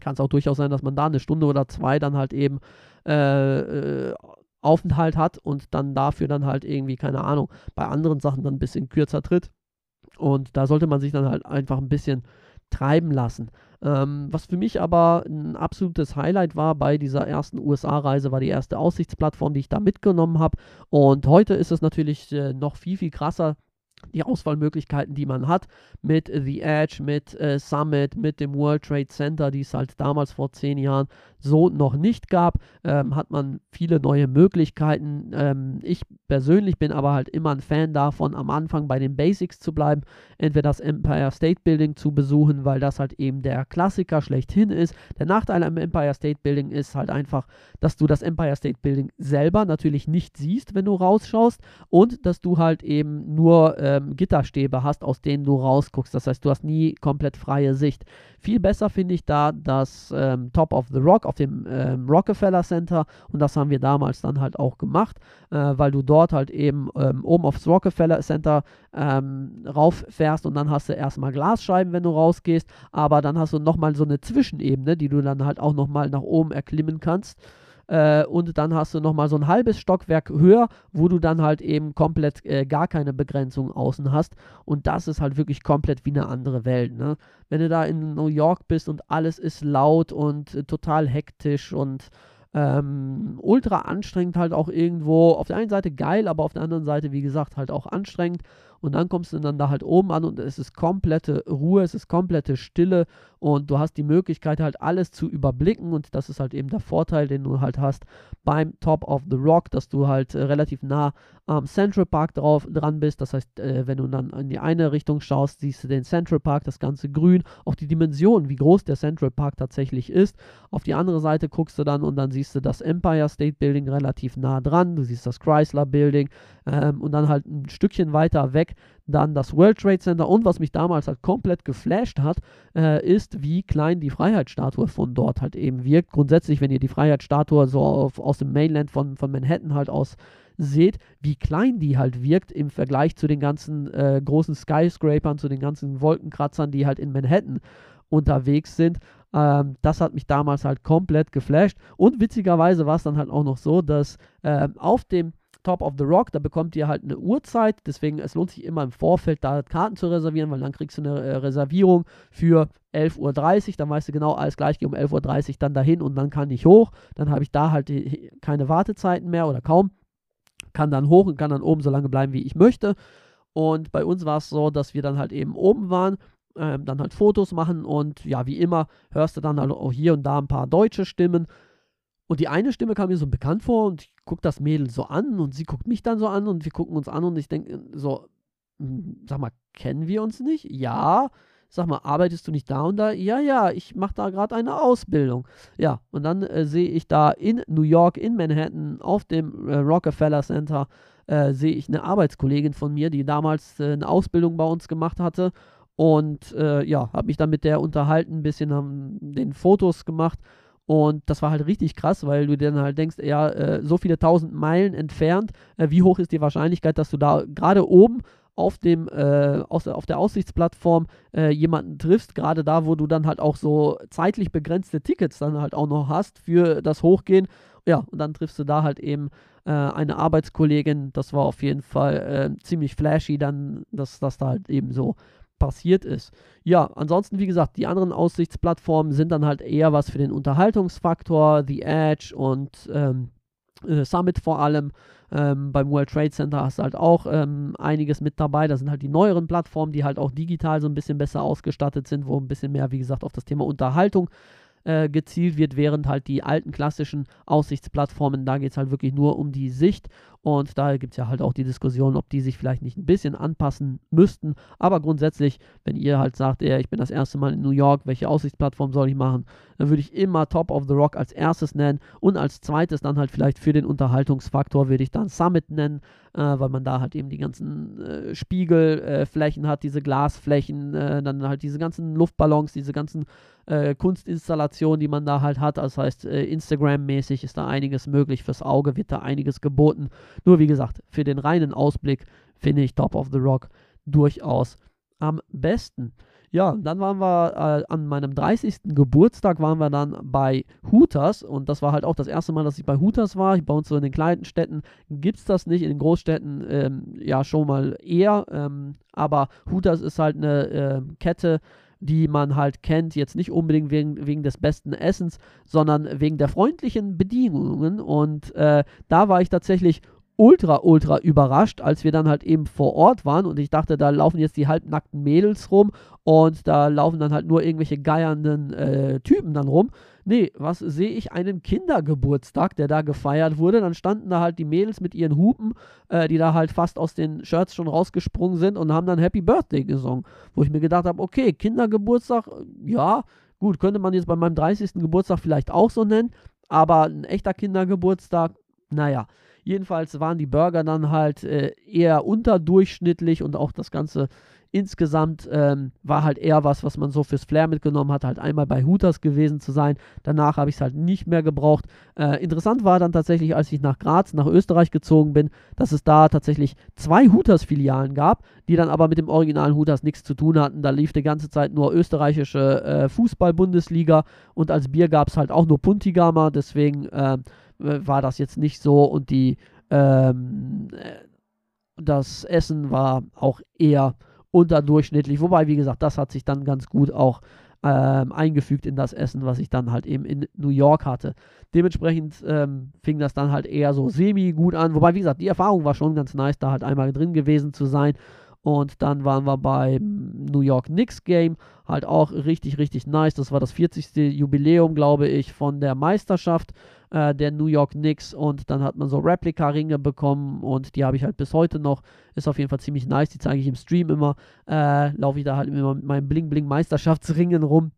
kann es auch durchaus sein, dass man da eine Stunde oder zwei dann halt eben äh, äh, Aufenthalt hat und dann dafür dann halt irgendwie, keine Ahnung, bei anderen Sachen dann ein bisschen kürzer tritt. Und da sollte man sich dann halt einfach ein bisschen treiben lassen. Ähm, was für mich aber ein absolutes Highlight war bei dieser ersten USA-Reise, war die erste Aussichtsplattform, die ich da mitgenommen habe. Und heute ist es natürlich äh, noch viel, viel krasser, die Auswahlmöglichkeiten, die man hat, mit The Edge, mit äh, Summit, mit dem World Trade Center, die es halt damals vor zehn Jahren so noch nicht gab, ähm, hat man viele neue Möglichkeiten. Ähm, ich persönlich bin aber halt immer ein Fan davon, am Anfang bei den Basics zu bleiben, entweder das Empire State Building zu besuchen, weil das halt eben der Klassiker schlechthin ist. Der Nachteil am Empire State Building ist halt einfach, dass du das Empire State Building selber natürlich nicht siehst, wenn du rausschaust und dass du halt eben nur ähm, Gitterstäbe hast, aus denen du rausguckst. Das heißt, du hast nie komplett freie Sicht. Viel besser finde ich da das ähm, Top of the Rock auf dem ähm, Rockefeller Center und das haben wir damals dann halt auch gemacht, äh, weil du dort halt eben ähm, oben aufs Rockefeller Center ähm, rauffährst und dann hast du erstmal Glasscheiben, wenn du rausgehst, aber dann hast du nochmal so eine Zwischenebene, die du dann halt auch nochmal nach oben erklimmen kannst. Äh, und dann hast du nochmal so ein halbes Stockwerk höher, wo du dann halt eben komplett äh, gar keine Begrenzung außen hast. Und das ist halt wirklich komplett wie eine andere Welt. Ne? Wenn du da in New York bist und alles ist laut und äh, total hektisch und ähm, ultra anstrengend halt auch irgendwo. Auf der einen Seite geil, aber auf der anderen Seite, wie gesagt, halt auch anstrengend. Und dann kommst du dann da halt oben an und es ist komplette Ruhe, es ist komplette Stille und du hast die Möglichkeit halt alles zu überblicken und das ist halt eben der Vorteil, den du halt hast beim Top of the Rock, dass du halt äh, relativ nah am Central Park drauf dran bist. Das heißt, äh, wenn du dann in die eine Richtung schaust, siehst du den Central Park, das ganze Grün, auch die Dimension, wie groß der Central Park tatsächlich ist. Auf die andere Seite guckst du dann und dann siehst du das Empire State Building relativ nah dran, du siehst das Chrysler Building ähm, und dann halt ein Stückchen weiter weg dann das World Trade Center und was mich damals halt komplett geflasht hat, äh, ist, wie klein die Freiheitsstatue von dort halt eben wirkt. Grundsätzlich, wenn ihr die Freiheitsstatue so auf, aus dem Mainland von, von Manhattan halt aus seht, wie klein die halt wirkt im Vergleich zu den ganzen äh, großen Skyscrapern, zu den ganzen Wolkenkratzern, die halt in Manhattan unterwegs sind. Ähm, das hat mich damals halt komplett geflasht. Und witzigerweise war es dann halt auch noch so, dass äh, auf dem Top of the Rock, da bekommt ihr halt eine Uhrzeit, deswegen es lohnt sich immer im Vorfeld da Karten zu reservieren, weil dann kriegst du eine äh, Reservierung für 11.30 Uhr, dann weißt du genau, alles gleich, gehe um 11.30 Uhr dann dahin und dann kann ich hoch, dann habe ich da halt die, keine Wartezeiten mehr oder kaum, kann dann hoch und kann dann oben so lange bleiben, wie ich möchte. Und bei uns war es so, dass wir dann halt eben oben waren, ähm, dann halt Fotos machen und ja, wie immer hörst du dann halt auch hier und da ein paar deutsche Stimmen und die eine Stimme kam mir so bekannt vor und ich gucke das Mädel so an und sie guckt mich dann so an und wir gucken uns an und ich denke so, hm, sag mal, kennen wir uns nicht? Ja. Sag mal, arbeitest du nicht da und da? Ja, ja, ich mache da gerade eine Ausbildung. Ja, und dann äh, sehe ich da in New York, in Manhattan, auf dem äh, Rockefeller Center, äh, sehe ich eine Arbeitskollegin von mir, die damals äh, eine Ausbildung bei uns gemacht hatte. Und äh, ja, habe mich dann mit der unterhalten, ein bisschen haben den Fotos gemacht und das war halt richtig krass, weil du dir dann halt denkst, ja, äh, so viele tausend Meilen entfernt, äh, wie hoch ist die Wahrscheinlichkeit, dass du da gerade oben auf dem äh, aus, auf der Aussichtsplattform äh, jemanden triffst, gerade da, wo du dann halt auch so zeitlich begrenzte Tickets dann halt auch noch hast für das Hochgehen. Ja, und dann triffst du da halt eben äh, eine Arbeitskollegin. Das war auf jeden Fall äh, ziemlich flashy, dann, dass das da halt eben so passiert ist. Ja, ansonsten, wie gesagt, die anderen Aussichtsplattformen sind dann halt eher was für den Unterhaltungsfaktor, The Edge und ähm, äh, Summit vor allem. Ähm, beim World Trade Center hast du halt auch ähm, einiges mit dabei. Das sind halt die neueren Plattformen, die halt auch digital so ein bisschen besser ausgestattet sind, wo ein bisschen mehr, wie gesagt, auf das Thema Unterhaltung äh, gezielt wird, während halt die alten klassischen Aussichtsplattformen, da geht es halt wirklich nur um die Sicht und da gibt es ja halt auch die Diskussion, ob die sich vielleicht nicht ein bisschen anpassen müssten. Aber grundsätzlich, wenn ihr halt sagt, ey, ich bin das erste Mal in New York, welche Aussichtsplattform soll ich machen, dann würde ich immer Top of the Rock als erstes nennen und als zweites dann halt vielleicht für den Unterhaltungsfaktor würde ich dann Summit nennen, äh, weil man da halt eben die ganzen äh, Spiegelflächen äh, hat, diese Glasflächen, äh, dann halt diese ganzen Luftballons, diese ganzen äh, Kunstinstallationen, die man da halt hat. Das heißt, äh, Instagram-mäßig ist da einiges möglich, fürs Auge wird da einiges geboten. Nur wie gesagt, für den reinen Ausblick finde ich Top of the Rock durchaus am besten. Ja, dann waren wir äh, an meinem 30. Geburtstag waren wir dann bei Hooters und das war halt auch das erste Mal, dass ich bei Hooters war. Bei uns so in den kleinen Städten gibt es das nicht, in den Großstädten ähm, ja schon mal eher, ähm, aber Hooters ist halt eine äh, Kette, die man halt kennt, jetzt nicht unbedingt wegen, wegen des besten Essens, sondern wegen der freundlichen Bedienungen. Und äh, da war ich tatsächlich ultra, ultra überrascht, als wir dann halt eben vor Ort waren und ich dachte, da laufen jetzt die halbnackten Mädels rum und da laufen dann halt nur irgendwelche geiernden äh, Typen dann rum. Nee, was sehe ich? Einen Kindergeburtstag, der da gefeiert wurde. Dann standen da halt die Mädels mit ihren Hupen, äh, die da halt fast aus den Shirts schon rausgesprungen sind und haben dann Happy Birthday gesungen. Wo ich mir gedacht habe, okay, Kindergeburtstag, ja, gut, könnte man jetzt bei meinem 30. Geburtstag vielleicht auch so nennen, aber ein echter Kindergeburtstag, naja. Jedenfalls waren die Burger dann halt äh, eher unterdurchschnittlich und auch das Ganze insgesamt ähm, war halt eher was, was man so fürs Flair mitgenommen hat, halt einmal bei Hooters gewesen zu sein. Danach habe ich es halt nicht mehr gebraucht. Äh, interessant war dann tatsächlich, als ich nach Graz, nach Österreich gezogen bin, dass es da tatsächlich zwei Hooters-Filialen gab, die dann aber mit dem originalen Hooters nichts zu tun hatten. Da lief die ganze Zeit nur österreichische äh, Fußball-Bundesliga und als Bier gab es halt auch nur Puntigama, deswegen äh, war das jetzt nicht so und die ähm, äh, das Essen war auch eher unterdurchschnittlich. Wobei, wie gesagt, das hat sich dann ganz gut auch ähm, eingefügt in das Essen, was ich dann halt eben in New York hatte. Dementsprechend ähm, fing das dann halt eher so semi gut an. Wobei, wie gesagt, die Erfahrung war schon ganz nice, da halt einmal drin gewesen zu sein. Und dann waren wir beim New York Knicks Game, halt auch richtig, richtig nice. Das war das 40. Jubiläum, glaube ich, von der Meisterschaft äh, der New York Knicks. Und dann hat man so Replika-Ringe bekommen und die habe ich halt bis heute noch. Ist auf jeden Fall ziemlich nice. Die zeige ich im Stream immer. Äh, Laufe ich da halt immer mit meinen Bling-Bling-Meisterschaftsringen rum,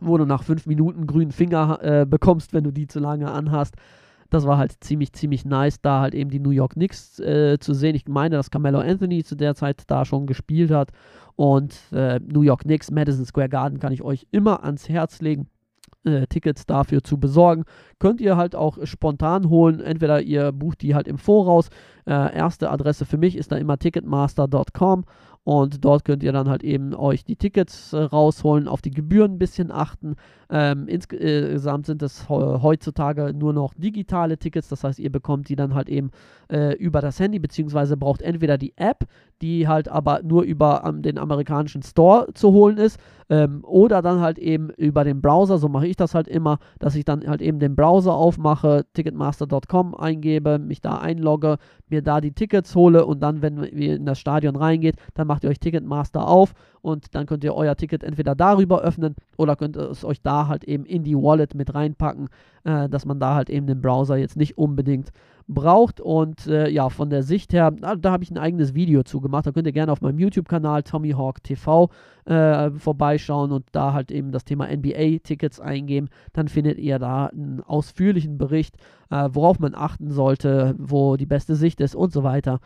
wo du nach fünf Minuten grünen Finger äh, bekommst, wenn du die zu lange anhast. Das war halt ziemlich, ziemlich nice, da halt eben die New York Knicks äh, zu sehen. Ich meine, dass Carmelo Anthony zu der Zeit da schon gespielt hat. Und äh, New York Knicks, Madison Square Garden kann ich euch immer ans Herz legen. Äh, Tickets dafür zu besorgen. Könnt ihr halt auch spontan holen. Entweder ihr bucht die halt im Voraus. Äh, erste Adresse für mich ist da immer ticketmaster.com und dort könnt ihr dann halt eben euch die Tickets äh, rausholen, auf die Gebühren ein bisschen achten. Ähm, insgesamt sind es heutzutage nur noch digitale Tickets, das heißt, ihr bekommt die dann halt eben äh, über das Handy, beziehungsweise braucht entweder die App, die halt aber nur über um, den amerikanischen Store zu holen ist, ähm, oder dann halt eben über den Browser. So mache ich das halt immer, dass ich dann halt eben den Browser aufmache, ticketmaster.com eingebe, mich da einlogge, mir da die Tickets hole und dann, wenn wir in das Stadion reingeht, dann macht ihr euch Ticketmaster auf und dann könnt ihr euer Ticket entweder darüber öffnen oder könnt es euch da halt eben in die Wallet mit reinpacken, äh, dass man da halt eben den Browser jetzt nicht unbedingt braucht. Und äh, ja, von der Sicht her, da, da habe ich ein eigenes Video zu gemacht. Da könnt ihr gerne auf meinem YouTube-Kanal Tommyhawk TV äh, vorbeischauen und da halt eben das Thema NBA-Tickets eingeben. Dann findet ihr da einen ausführlichen Bericht, äh, worauf man achten sollte, wo die beste Sicht ist und so weiter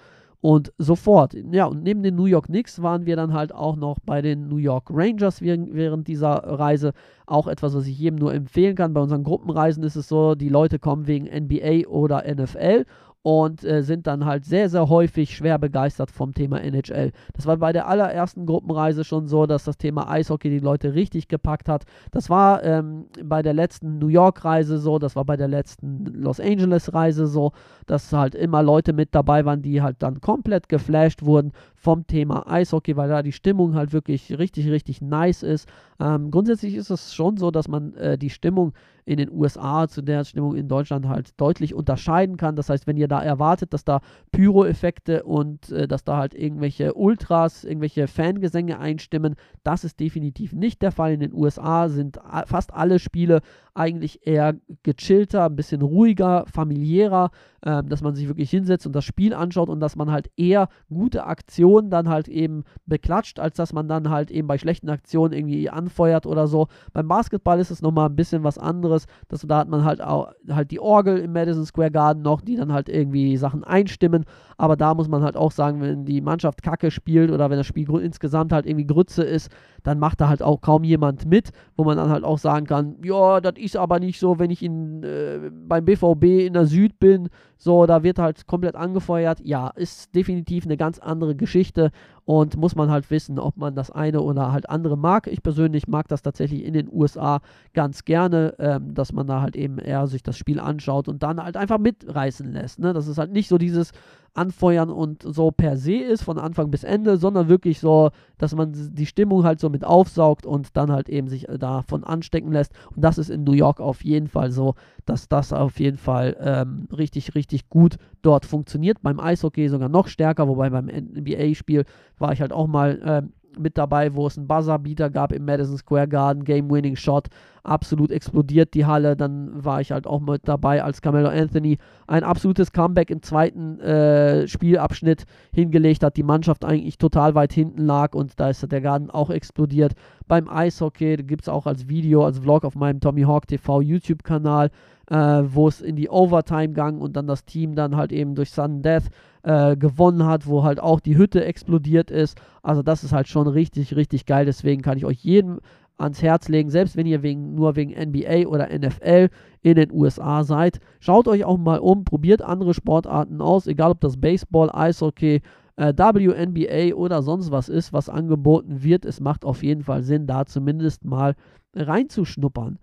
und sofort. Ja, und neben den New York Knicks waren wir dann halt auch noch bei den New York Rangers während dieser Reise. Auch etwas, was ich jedem nur empfehlen kann. Bei unseren Gruppenreisen ist es so, die Leute kommen wegen NBA oder NFL und äh, sind dann halt sehr, sehr häufig schwer begeistert vom Thema NHL. Das war bei der allerersten Gruppenreise schon so, dass das Thema Eishockey die Leute richtig gepackt hat. Das war ähm, bei der letzten New York-Reise so, das war bei der letzten Los Angeles-Reise so, dass halt immer Leute mit dabei waren, die halt dann komplett geflasht wurden vom Thema Eishockey, weil da die Stimmung halt wirklich richtig, richtig nice ist. Ähm, grundsätzlich ist es schon so, dass man äh, die Stimmung in den USA zu der Stimmung in Deutschland halt deutlich unterscheiden kann. Das heißt, wenn ihr da erwartet, dass da Pyro-Effekte und äh, dass da halt irgendwelche Ultras, irgendwelche Fangesänge einstimmen, das ist definitiv nicht der Fall. In den USA sind fast alle Spiele eigentlich eher gechillter, ein bisschen ruhiger, familiärer, äh, dass man sich wirklich hinsetzt und das Spiel anschaut und dass man halt eher gute Aktionen dann halt eben beklatscht, als dass man dann halt eben bei schlechten Aktionen irgendwie anfeuert oder so. Beim Basketball ist es nochmal ein bisschen was anderes, dass da hat man halt auch halt die Orgel im Madison Square Garden noch, die dann halt irgendwie Sachen einstimmen, aber da muss man halt auch sagen, wenn die Mannschaft Kacke spielt oder wenn das Spiel insgesamt halt irgendwie Grütze ist, dann macht da halt auch kaum jemand mit, wo man dann halt auch sagen kann, ja, das ist aber nicht so, wenn ich in, äh, beim BVB in der Süd bin, so, da wird halt komplett angefeuert. Ja, ist definitiv eine ganz andere Geschichte Geschichte und muss man halt wissen, ob man das eine oder halt andere mag. Ich persönlich mag das tatsächlich in den USA ganz gerne, ähm, dass man da halt eben eher sich das Spiel anschaut und dann halt einfach mitreißen lässt. Ne? Das ist halt nicht so dieses, anfeuern und so per se ist, von Anfang bis Ende, sondern wirklich so, dass man die Stimmung halt so mit aufsaugt und dann halt eben sich davon anstecken lässt. Und das ist in New York auf jeden Fall so, dass das auf jeden Fall ähm, richtig, richtig gut dort funktioniert. Beim Eishockey sogar noch stärker, wobei beim NBA-Spiel war ich halt auch mal. Ähm, mit dabei, wo es einen Buzzerbeater gab im Madison Square Garden, Game-Winning Shot, absolut explodiert die Halle. Dann war ich halt auch mit dabei, als Carmelo Anthony ein absolutes Comeback im zweiten äh, Spielabschnitt hingelegt hat, die Mannschaft eigentlich total weit hinten lag und da ist der Garden auch explodiert. Beim Eishockey gibt es auch als Video, als Vlog auf meinem Tommy Hawk TV YouTube-Kanal, äh, wo es in die Overtime ging und dann das Team dann halt eben durch Sudden Death äh, gewonnen hat, wo halt auch die Hütte explodiert ist. Also das ist halt schon richtig, richtig geil. Deswegen kann ich euch jedem ans Herz legen, selbst wenn ihr wegen, nur wegen NBA oder NFL in den USA seid. Schaut euch auch mal um, probiert andere Sportarten aus, egal ob das Baseball, Eishockey, äh, WNBA oder sonst was ist, was angeboten wird. Es macht auf jeden Fall Sinn, da zumindest mal reinzuschnuppern.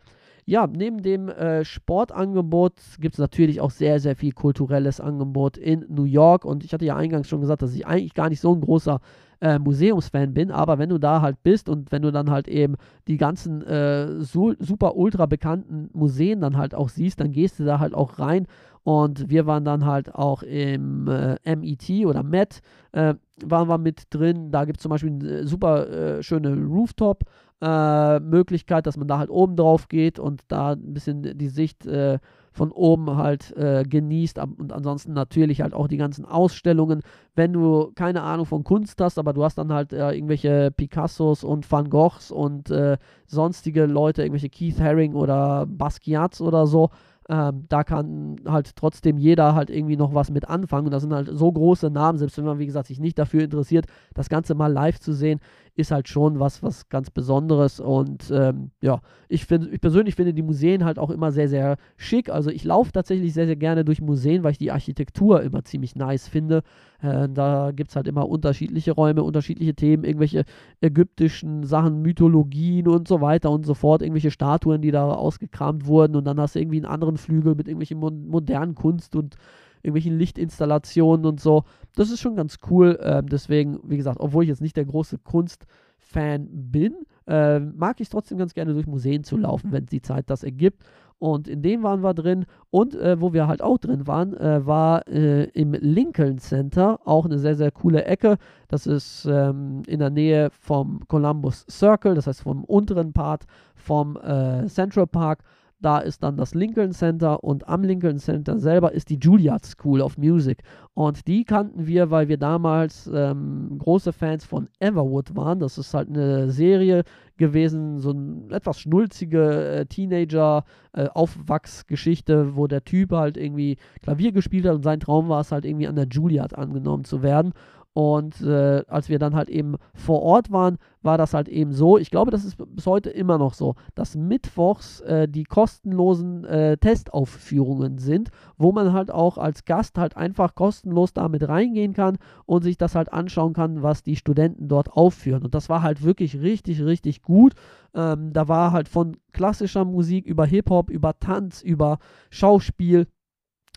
Ja, neben dem äh, Sportangebot gibt es natürlich auch sehr, sehr viel kulturelles Angebot in New York. Und ich hatte ja eingangs schon gesagt, dass ich eigentlich gar nicht so ein großer äh, Museumsfan bin, aber wenn du da halt bist und wenn du dann halt eben die ganzen äh, su super ultra bekannten Museen dann halt auch siehst, dann gehst du da halt auch rein und wir waren dann halt auch im äh, MET oder MET, äh, waren wir mit drin. Da gibt es zum Beispiel eine super äh, schöne Rooftop. Äh, Möglichkeit, dass man da halt oben drauf geht und da ein bisschen die Sicht äh, von oben halt äh, genießt und ansonsten natürlich halt auch die ganzen Ausstellungen. Wenn du keine Ahnung von Kunst hast, aber du hast dann halt äh, irgendwelche Picassos und Van Goghs und äh, sonstige Leute, irgendwelche Keith Haring oder Basquiats oder so, ähm, da kann halt trotzdem jeder halt irgendwie noch was mit anfangen. Und das sind halt so große Namen, selbst wenn man, wie gesagt, sich nicht dafür interessiert, das Ganze mal live zu sehen, ist halt schon was, was ganz Besonderes. Und ähm, ja, ich, find, ich persönlich finde die Museen halt auch immer sehr, sehr schick. Also ich laufe tatsächlich sehr, sehr gerne durch Museen, weil ich die Architektur immer ziemlich nice finde. Äh, da gibt es halt immer unterschiedliche Räume, unterschiedliche Themen, irgendwelche ägyptischen Sachen, Mythologien und so weiter und so fort, irgendwelche Statuen, die da ausgekramt wurden. Und dann hast du irgendwie einen anderen Flügel mit irgendwelchen mo modernen Kunst und irgendwelchen Lichtinstallationen und so. Das ist schon ganz cool. Ähm, deswegen, wie gesagt, obwohl ich jetzt nicht der große Kunstfan bin, äh, mag ich es trotzdem ganz gerne durch Museen zu laufen, wenn die Zeit das ergibt. Und in dem waren wir drin. Und äh, wo wir halt auch drin waren, äh, war äh, im Lincoln Center, auch eine sehr, sehr coole Ecke. Das ist ähm, in der Nähe vom Columbus Circle, das heißt vom unteren Part vom äh, Central Park. Da ist dann das Lincoln Center und am Lincoln Center selber ist die Juilliard School of Music. Und die kannten wir, weil wir damals ähm, große Fans von Everwood waren. Das ist halt eine Serie gewesen, so eine etwas schnulzige äh, Teenager-Aufwachsgeschichte, äh, wo der Typ halt irgendwie Klavier gespielt hat und sein Traum war es halt irgendwie an der Juilliard angenommen zu werden. Und äh, als wir dann halt eben vor Ort waren, war das halt eben so. Ich glaube, das ist bis heute immer noch so, dass mittwochs äh, die kostenlosen äh, Testaufführungen sind, wo man halt auch als Gast halt einfach kostenlos damit reingehen kann und sich das halt anschauen kann, was die Studenten dort aufführen. Und das war halt wirklich richtig, richtig gut. Ähm, da war halt von klassischer Musik über Hip-Hop, über Tanz, über Schauspiel,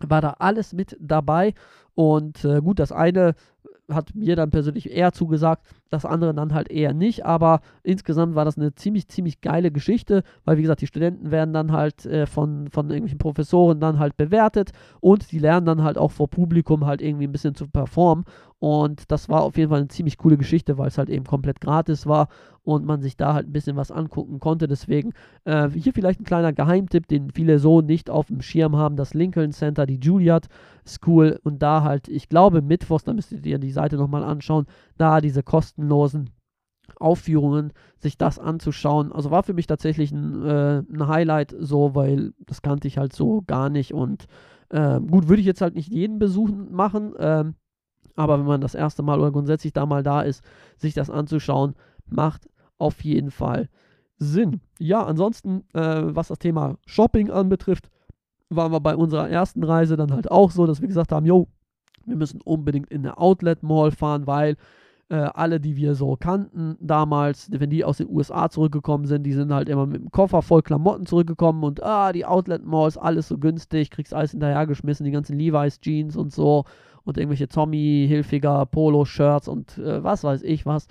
war da alles mit dabei. Und äh, gut, das eine hat mir dann persönlich eher zugesagt, das andere dann halt eher nicht. Aber insgesamt war das eine ziemlich, ziemlich geile Geschichte, weil wie gesagt, die Studenten werden dann halt äh, von, von irgendwelchen Professoren dann halt bewertet und die lernen dann halt auch vor Publikum halt irgendwie ein bisschen zu performen. Und das war auf jeden Fall eine ziemlich coole Geschichte, weil es halt eben komplett gratis war und man sich da halt ein bisschen was angucken konnte. Deswegen äh, hier vielleicht ein kleiner Geheimtipp, den viele so nicht auf dem Schirm haben: das Lincoln Center, die Juilliard School und da halt, ich glaube, Mittwochs, da müsstet ihr die Seite nochmal anschauen, da diese kostenlosen Aufführungen, sich das anzuschauen. Also war für mich tatsächlich ein, äh, ein Highlight, so, weil das kannte ich halt so gar nicht und äh, gut, würde ich jetzt halt nicht jeden besuchen machen, ähm, aber wenn man das erste Mal oder grundsätzlich da mal da ist, sich das anzuschauen, macht auf jeden Fall Sinn. Ja, ansonsten, äh, was das Thema Shopping anbetrifft, waren wir bei unserer ersten Reise dann halt auch so, dass wir gesagt haben, jo, wir müssen unbedingt in eine Outlet Mall fahren, weil äh, alle, die wir so kannten damals, wenn die aus den USA zurückgekommen sind, die sind halt immer mit dem Koffer voll Klamotten zurückgekommen und ah, die Outlet Malls, alles so günstig, kriegst alles hinterhergeschmissen, die ganzen Levi's Jeans und so und irgendwelche Tommy Hilfiger Polo-Shirts und äh, was weiß ich was.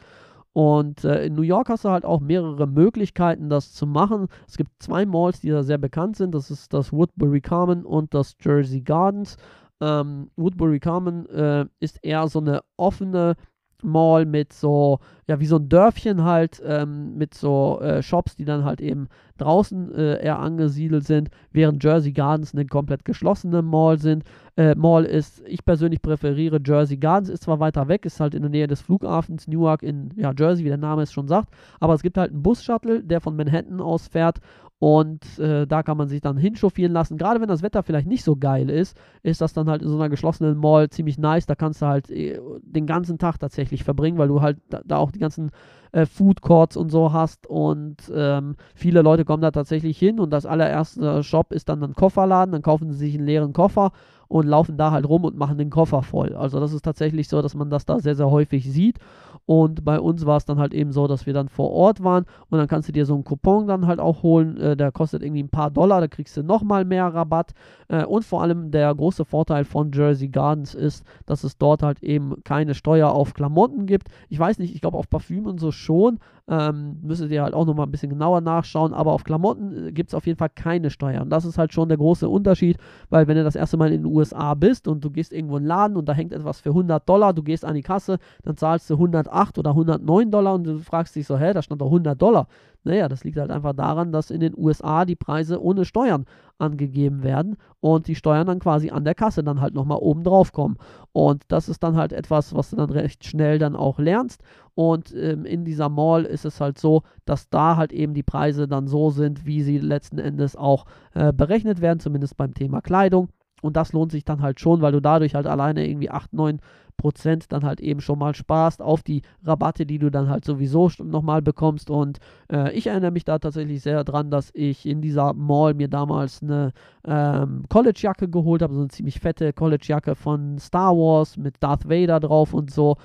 Und äh, in New York hast du halt auch mehrere Möglichkeiten, das zu machen. Es gibt zwei Malls, die da sehr bekannt sind. Das ist das Woodbury Common und das Jersey Gardens. Ähm, Woodbury Common äh, ist eher so eine offene Mall mit so, ja, wie so ein Dörfchen halt, ähm, mit so äh, Shops, die dann halt eben draußen äh, eher angesiedelt sind, während Jersey Gardens eine komplett geschlossene Mall sind. Äh, Mall ist, ich persönlich präferiere Jersey Gardens, ist zwar weiter weg, ist halt in der Nähe des Flughafens Newark in ja, Jersey, wie der Name es schon sagt, aber es gibt halt einen Bus-Shuttle, der von Manhattan aus fährt und äh, da kann man sich dann hinchauffieren lassen. Gerade wenn das Wetter vielleicht nicht so geil ist, ist das dann halt in so einer geschlossenen Mall ziemlich nice. Da kannst du halt äh, den ganzen Tag tatsächlich verbringen, weil du halt da, da auch die ganzen äh, Food Courts und so hast. Und ähm, viele Leute kommen da tatsächlich hin und das allererste Shop ist dann ein Kofferladen. Dann kaufen sie sich einen leeren Koffer und laufen da halt rum und machen den Koffer voll. Also das ist tatsächlich so, dass man das da sehr, sehr häufig sieht. Und bei uns war es dann halt eben so, dass wir dann vor Ort waren und dann kannst du dir so einen Coupon dann halt auch holen. Äh, der kostet irgendwie ein paar Dollar, da kriegst du nochmal mehr Rabatt. Äh, und vor allem der große Vorteil von Jersey Gardens ist, dass es dort halt eben keine Steuer auf Klamotten gibt. Ich weiß nicht, ich glaube auf Parfüm und so schon. Ähm, müsstet ihr halt auch nochmal ein bisschen genauer nachschauen. Aber auf Klamotten äh, gibt es auf jeden Fall keine Steuer. Und das ist halt schon der große Unterschied, weil wenn du das erste Mal in den USA bist und du gehst irgendwo in den Laden und da hängt etwas für 100 Dollar, du gehst an die Kasse, dann zahlst du 108 oder 109 Dollar und du fragst dich so, hä, da stand doch 100 Dollar. Naja, das liegt halt einfach daran, dass in den USA die Preise ohne Steuern angegeben werden und die Steuern dann quasi an der Kasse dann halt nochmal oben drauf kommen. Und das ist dann halt etwas, was du dann recht schnell dann auch lernst. Und ähm, in dieser Mall ist es halt so, dass da halt eben die Preise dann so sind, wie sie letzten Endes auch äh, berechnet werden, zumindest beim Thema Kleidung. Und das lohnt sich dann halt schon, weil du dadurch halt alleine irgendwie 8, 9 Prozent dann halt eben schon mal sparst auf die Rabatte, die du dann halt sowieso nochmal bekommst. Und äh, ich erinnere mich da tatsächlich sehr dran, dass ich in dieser Mall mir damals eine ähm, College-Jacke geholt habe, so eine ziemlich fette College-Jacke von Star Wars mit Darth Vader drauf und so.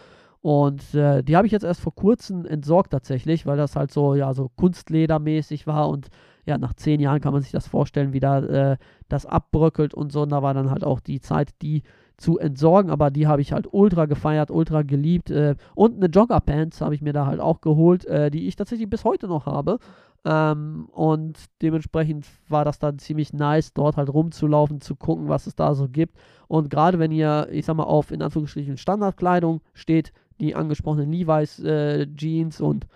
Und äh, die habe ich jetzt erst vor kurzem entsorgt tatsächlich, weil das halt so, ja, so kunstledermäßig war und ja, nach zehn Jahren kann man sich das vorstellen, wie da äh, das abbröckelt und so. Und da war dann halt auch die Zeit, die zu entsorgen, aber die habe ich halt ultra gefeiert, ultra geliebt. Äh, und eine Jogger-Pants habe ich mir da halt auch geholt, äh, die ich tatsächlich bis heute noch habe. Ähm, und dementsprechend war das dann ziemlich nice, dort halt rumzulaufen, zu gucken, was es da so gibt. Und gerade wenn ihr, ich sag mal, auf in Anführungsstrichen Standardkleidung steht, die angesprochenen Levi's äh, Jeans und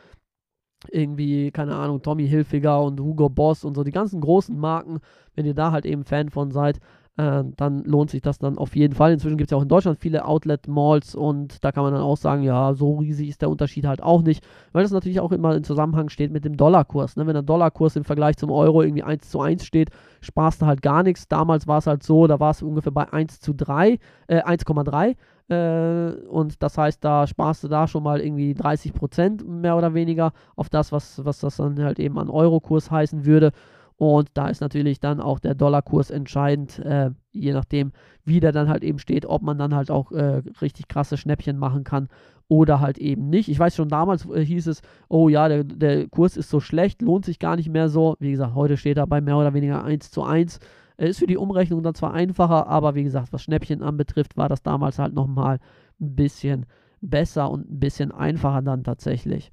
irgendwie, keine Ahnung, Tommy Hilfiger und Hugo Boss und so, die ganzen großen Marken, wenn ihr da halt eben Fan von seid, äh, dann lohnt sich das dann auf jeden Fall. Inzwischen gibt es ja auch in Deutschland viele Outlet-Malls und da kann man dann auch sagen, ja, so riesig ist der Unterschied halt auch nicht, weil das natürlich auch immer in Zusammenhang steht mit dem Dollarkurs. Ne? Wenn der Dollarkurs im Vergleich zum Euro irgendwie 1 zu 1 steht, sparst du halt gar nichts. Damals war es halt so, da war es ungefähr bei 1 zu 3, äh, 1,3 äh, und das heißt, da sparst du da schon mal irgendwie 30 Prozent mehr oder weniger auf das, was, was das dann halt eben an Eurokurs heißen würde. Und da ist natürlich dann auch der Dollarkurs entscheidend, äh, je nachdem, wie der dann halt eben steht, ob man dann halt auch äh, richtig krasse Schnäppchen machen kann oder halt eben nicht. Ich weiß schon damals äh, hieß es, oh ja, der, der Kurs ist so schlecht, lohnt sich gar nicht mehr so. Wie gesagt, heute steht er bei mehr oder weniger 1 zu 1. Ist für die Umrechnung dann zwar einfacher, aber wie gesagt, was Schnäppchen anbetrifft, war das damals halt nochmal ein bisschen besser und ein bisschen einfacher dann tatsächlich.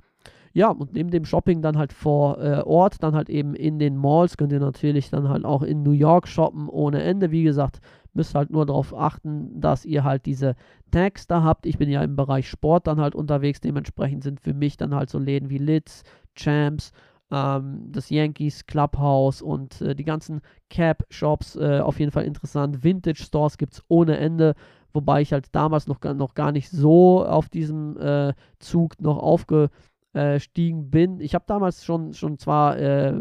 Ja, und neben dem Shopping dann halt vor äh, Ort, dann halt eben in den Malls, könnt ihr natürlich dann halt auch in New York shoppen ohne Ende. Wie gesagt, müsst halt nur darauf achten, dass ihr halt diese Tags da habt. Ich bin ja im Bereich Sport dann halt unterwegs, dementsprechend sind für mich dann halt so Läden wie Lids, Champs, ähm, das Yankees Clubhouse und äh, die ganzen Cap-Shops äh, auf jeden Fall interessant. Vintage-Stores gibt es ohne Ende wobei ich halt damals noch, noch gar nicht so auf diesem äh, Zug noch aufge, äh, bin. Ich habe damals schon, schon zwar äh,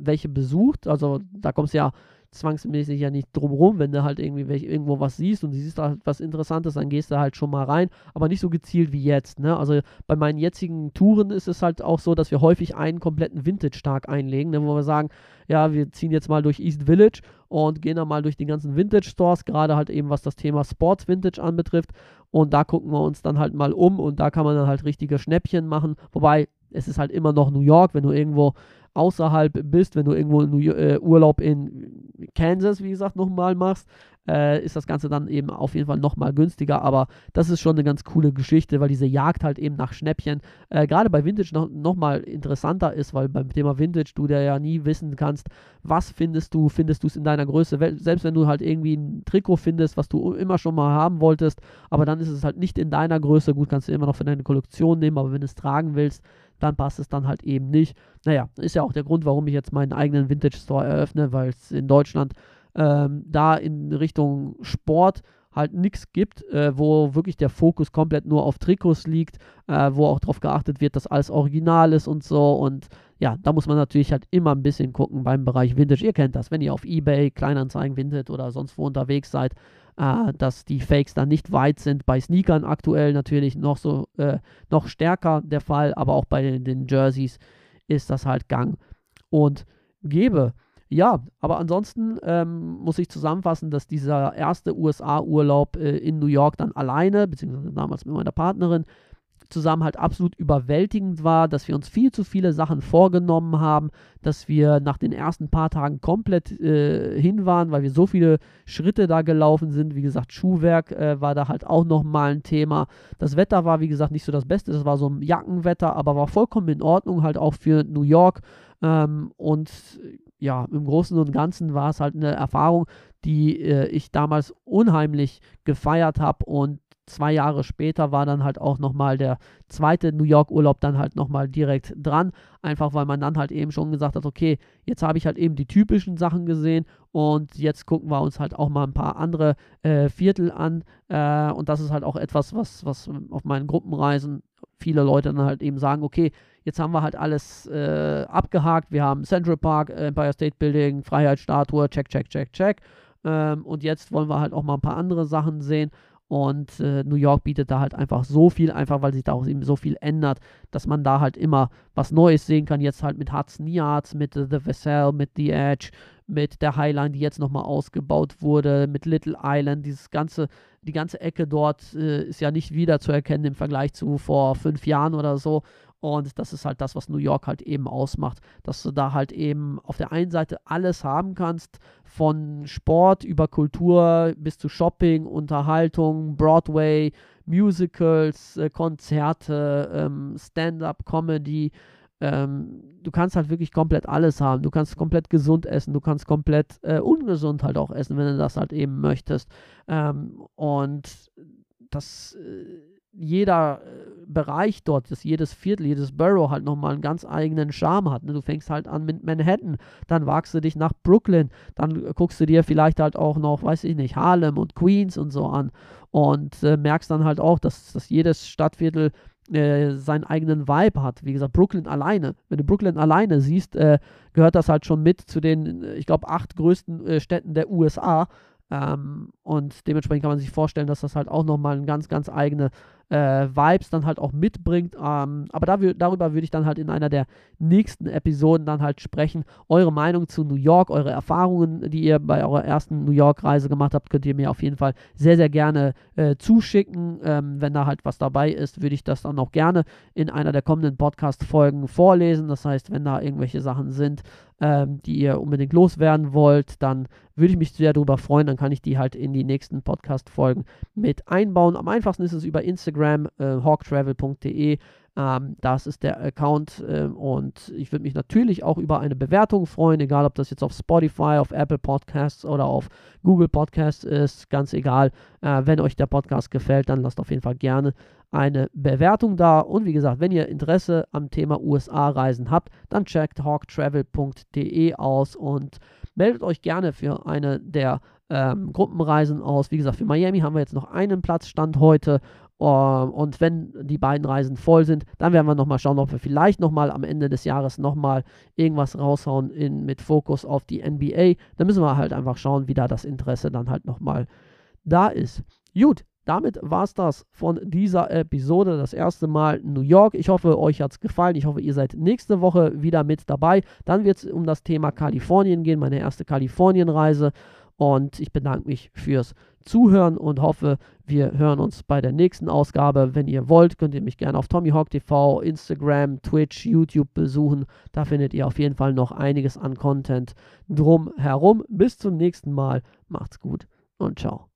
welche besucht, also da kommst du ja zwangsmäßig ja nicht drumrum, wenn du halt irgendwie welch, irgendwo was siehst und siehst da was Interessantes, dann gehst du halt schon mal rein, aber nicht so gezielt wie jetzt. Ne? Also bei meinen jetzigen Touren ist es halt auch so, dass wir häufig einen kompletten Vintage-Tag einlegen, ne? wo wir sagen, ja, wir ziehen jetzt mal durch East Village und gehen dann mal durch die ganzen Vintage-Stores, gerade halt eben was das Thema Sports Vintage anbetrifft. Und da gucken wir uns dann halt mal um und da kann man dann halt richtige Schnäppchen machen. Wobei es ist halt immer noch New York, wenn du irgendwo außerhalb bist, wenn du irgendwo in äh, Urlaub in Kansas, wie gesagt, nochmal machst, äh, ist das Ganze dann eben auf jeden Fall nochmal günstiger. Aber das ist schon eine ganz coole Geschichte, weil diese Jagd halt eben nach Schnäppchen äh, gerade bei Vintage noch, nochmal interessanter ist, weil beim Thema Vintage du ja nie wissen kannst, was findest du, findest du es in deiner Größe. Selbst wenn du halt irgendwie ein Trikot findest, was du immer schon mal haben wolltest, aber dann ist es halt nicht in deiner Größe. Gut, kannst du immer noch für deine Kollektion nehmen, aber wenn du es tragen willst, dann passt es dann halt eben nicht. Naja, ist ja auch der Grund, warum ich jetzt meinen eigenen Vintage Store eröffne, weil es in Deutschland ähm, da in Richtung Sport halt nichts gibt, äh, wo wirklich der Fokus komplett nur auf Trikots liegt, äh, wo auch darauf geachtet wird, dass alles original ist und so. Und ja, da muss man natürlich halt immer ein bisschen gucken beim Bereich Vintage. Ihr kennt das, wenn ihr auf Ebay, Kleinanzeigen, Vinted oder sonst wo unterwegs seid, äh, dass die Fakes dann nicht weit sind. Bei Sneakern aktuell natürlich noch so äh, noch stärker der Fall, aber auch bei den Jerseys ist das halt gang und gäbe. Ja, aber ansonsten ähm, muss ich zusammenfassen, dass dieser erste USA-Urlaub äh, in New York dann alleine, beziehungsweise damals mit meiner Partnerin, zusammen halt absolut überwältigend war, dass wir uns viel zu viele Sachen vorgenommen haben, dass wir nach den ersten paar Tagen komplett äh, hin waren, weil wir so viele Schritte da gelaufen sind. Wie gesagt, Schuhwerk äh, war da halt auch nochmal ein Thema. Das Wetter war, wie gesagt, nicht so das Beste. Das war so ein Jackenwetter, aber war vollkommen in Ordnung, halt auch für New York. Ähm, und ja, im Großen und Ganzen war es halt eine Erfahrung, die äh, ich damals unheimlich gefeiert habe und zwei Jahre später war dann halt auch nochmal der zweite New York Urlaub dann halt nochmal direkt dran. Einfach weil man dann halt eben schon gesagt hat, okay, jetzt habe ich halt eben die typischen Sachen gesehen und jetzt gucken wir uns halt auch mal ein paar andere äh, Viertel an. Äh, und das ist halt auch etwas, was, was auf meinen Gruppenreisen viele Leute dann halt eben sagen, okay, jetzt haben wir halt alles äh, abgehakt. Wir haben Central Park, Empire State Building, Freiheitsstatue, check, check, check, check. Ähm, und jetzt wollen wir halt auch mal ein paar andere Sachen sehen. Und äh, New York bietet da halt einfach so viel, einfach weil sich da auch eben so viel ändert, dass man da halt immer was Neues sehen kann. Jetzt halt mit Hudson Yards, mit uh, The Vessel, mit The Edge, mit der Highline, die jetzt nochmal ausgebaut wurde, mit Little Island, dieses ganze, die ganze Ecke dort äh, ist ja nicht wieder zu erkennen im Vergleich zu vor fünf Jahren oder so. Und das ist halt das, was New York halt eben ausmacht, dass du da halt eben auf der einen Seite alles haben kannst, von Sport über Kultur bis zu Shopping, Unterhaltung, Broadway, Musicals, äh, Konzerte, ähm, Stand-up, Comedy. Ähm, du kannst halt wirklich komplett alles haben. Du kannst komplett gesund essen, du kannst komplett äh, ungesund halt auch essen, wenn du das halt eben möchtest. Ähm, und das äh, jeder äh, Bereich dort, dass jedes Viertel, jedes Borough halt nochmal einen ganz eigenen Charme hat. Ne? Du fängst halt an mit Manhattan, dann wagst du dich nach Brooklyn, dann guckst du dir vielleicht halt auch noch, weiß ich nicht, Harlem und Queens und so an und äh, merkst dann halt auch, dass, dass jedes Stadtviertel äh, seinen eigenen Vibe hat. Wie gesagt, Brooklyn alleine. Wenn du Brooklyn alleine siehst, äh, gehört das halt schon mit zu den, ich glaube, acht größten äh, Städten der USA. Ähm, und dementsprechend kann man sich vorstellen, dass das halt auch nochmal eine ganz, ganz eigene äh, Vibes dann halt auch mitbringt. Ähm, aber da, darüber würde ich dann halt in einer der nächsten Episoden dann halt sprechen. Eure Meinung zu New York, eure Erfahrungen, die ihr bei eurer ersten New York-Reise gemacht habt, könnt ihr mir auf jeden Fall sehr, sehr gerne äh, zuschicken. Ähm, wenn da halt was dabei ist, würde ich das dann auch gerne in einer der kommenden Podcast-Folgen vorlesen. Das heißt, wenn da irgendwelche Sachen sind, ähm, die ihr unbedingt loswerden wollt, dann würde ich mich sehr darüber freuen. Dann kann ich die halt in die nächsten Podcast-Folgen mit einbauen. Am einfachsten ist es über Instagram, äh, hawktravel.de. Ähm, das ist der Account äh, und ich würde mich natürlich auch über eine Bewertung freuen, egal ob das jetzt auf Spotify, auf Apple Podcasts oder auf Google Podcasts ist, ganz egal. Äh, wenn euch der Podcast gefällt, dann lasst auf jeden Fall gerne eine Bewertung da. Und wie gesagt, wenn ihr Interesse am Thema USA-Reisen habt, dann checkt hawktravel.de aus und meldet euch gerne für eine der ähm, Gruppenreisen aus. Wie gesagt, für Miami haben wir jetzt noch einen Platzstand heute Ähm, und wenn die beiden Reisen voll sind, dann werden wir nochmal schauen, ob wir vielleicht nochmal am Ende des Jahres nochmal irgendwas raushauen in, mit Fokus auf die NBA. Da müssen wir halt einfach schauen, wie da das Interesse dann halt nochmal da ist. Gut, damit war es das von dieser Episode. Das erste Mal New York. Ich hoffe, euch hat es gefallen. Ich hoffe, ihr seid nächste Woche wieder mit dabei. Dann wird es um das Thema Kalifornien gehen, meine erste Kalifornienreise. Und ich bedanke mich fürs Zuhören und hoffe, wir hören uns bei der nächsten Ausgabe. Wenn ihr wollt, könnt ihr mich gerne auf TommyHawk TV, Instagram, Twitch, YouTube besuchen. Da findet ihr auf jeden Fall noch einiges an Content drumherum. Bis zum nächsten Mal. Macht's gut und ciao.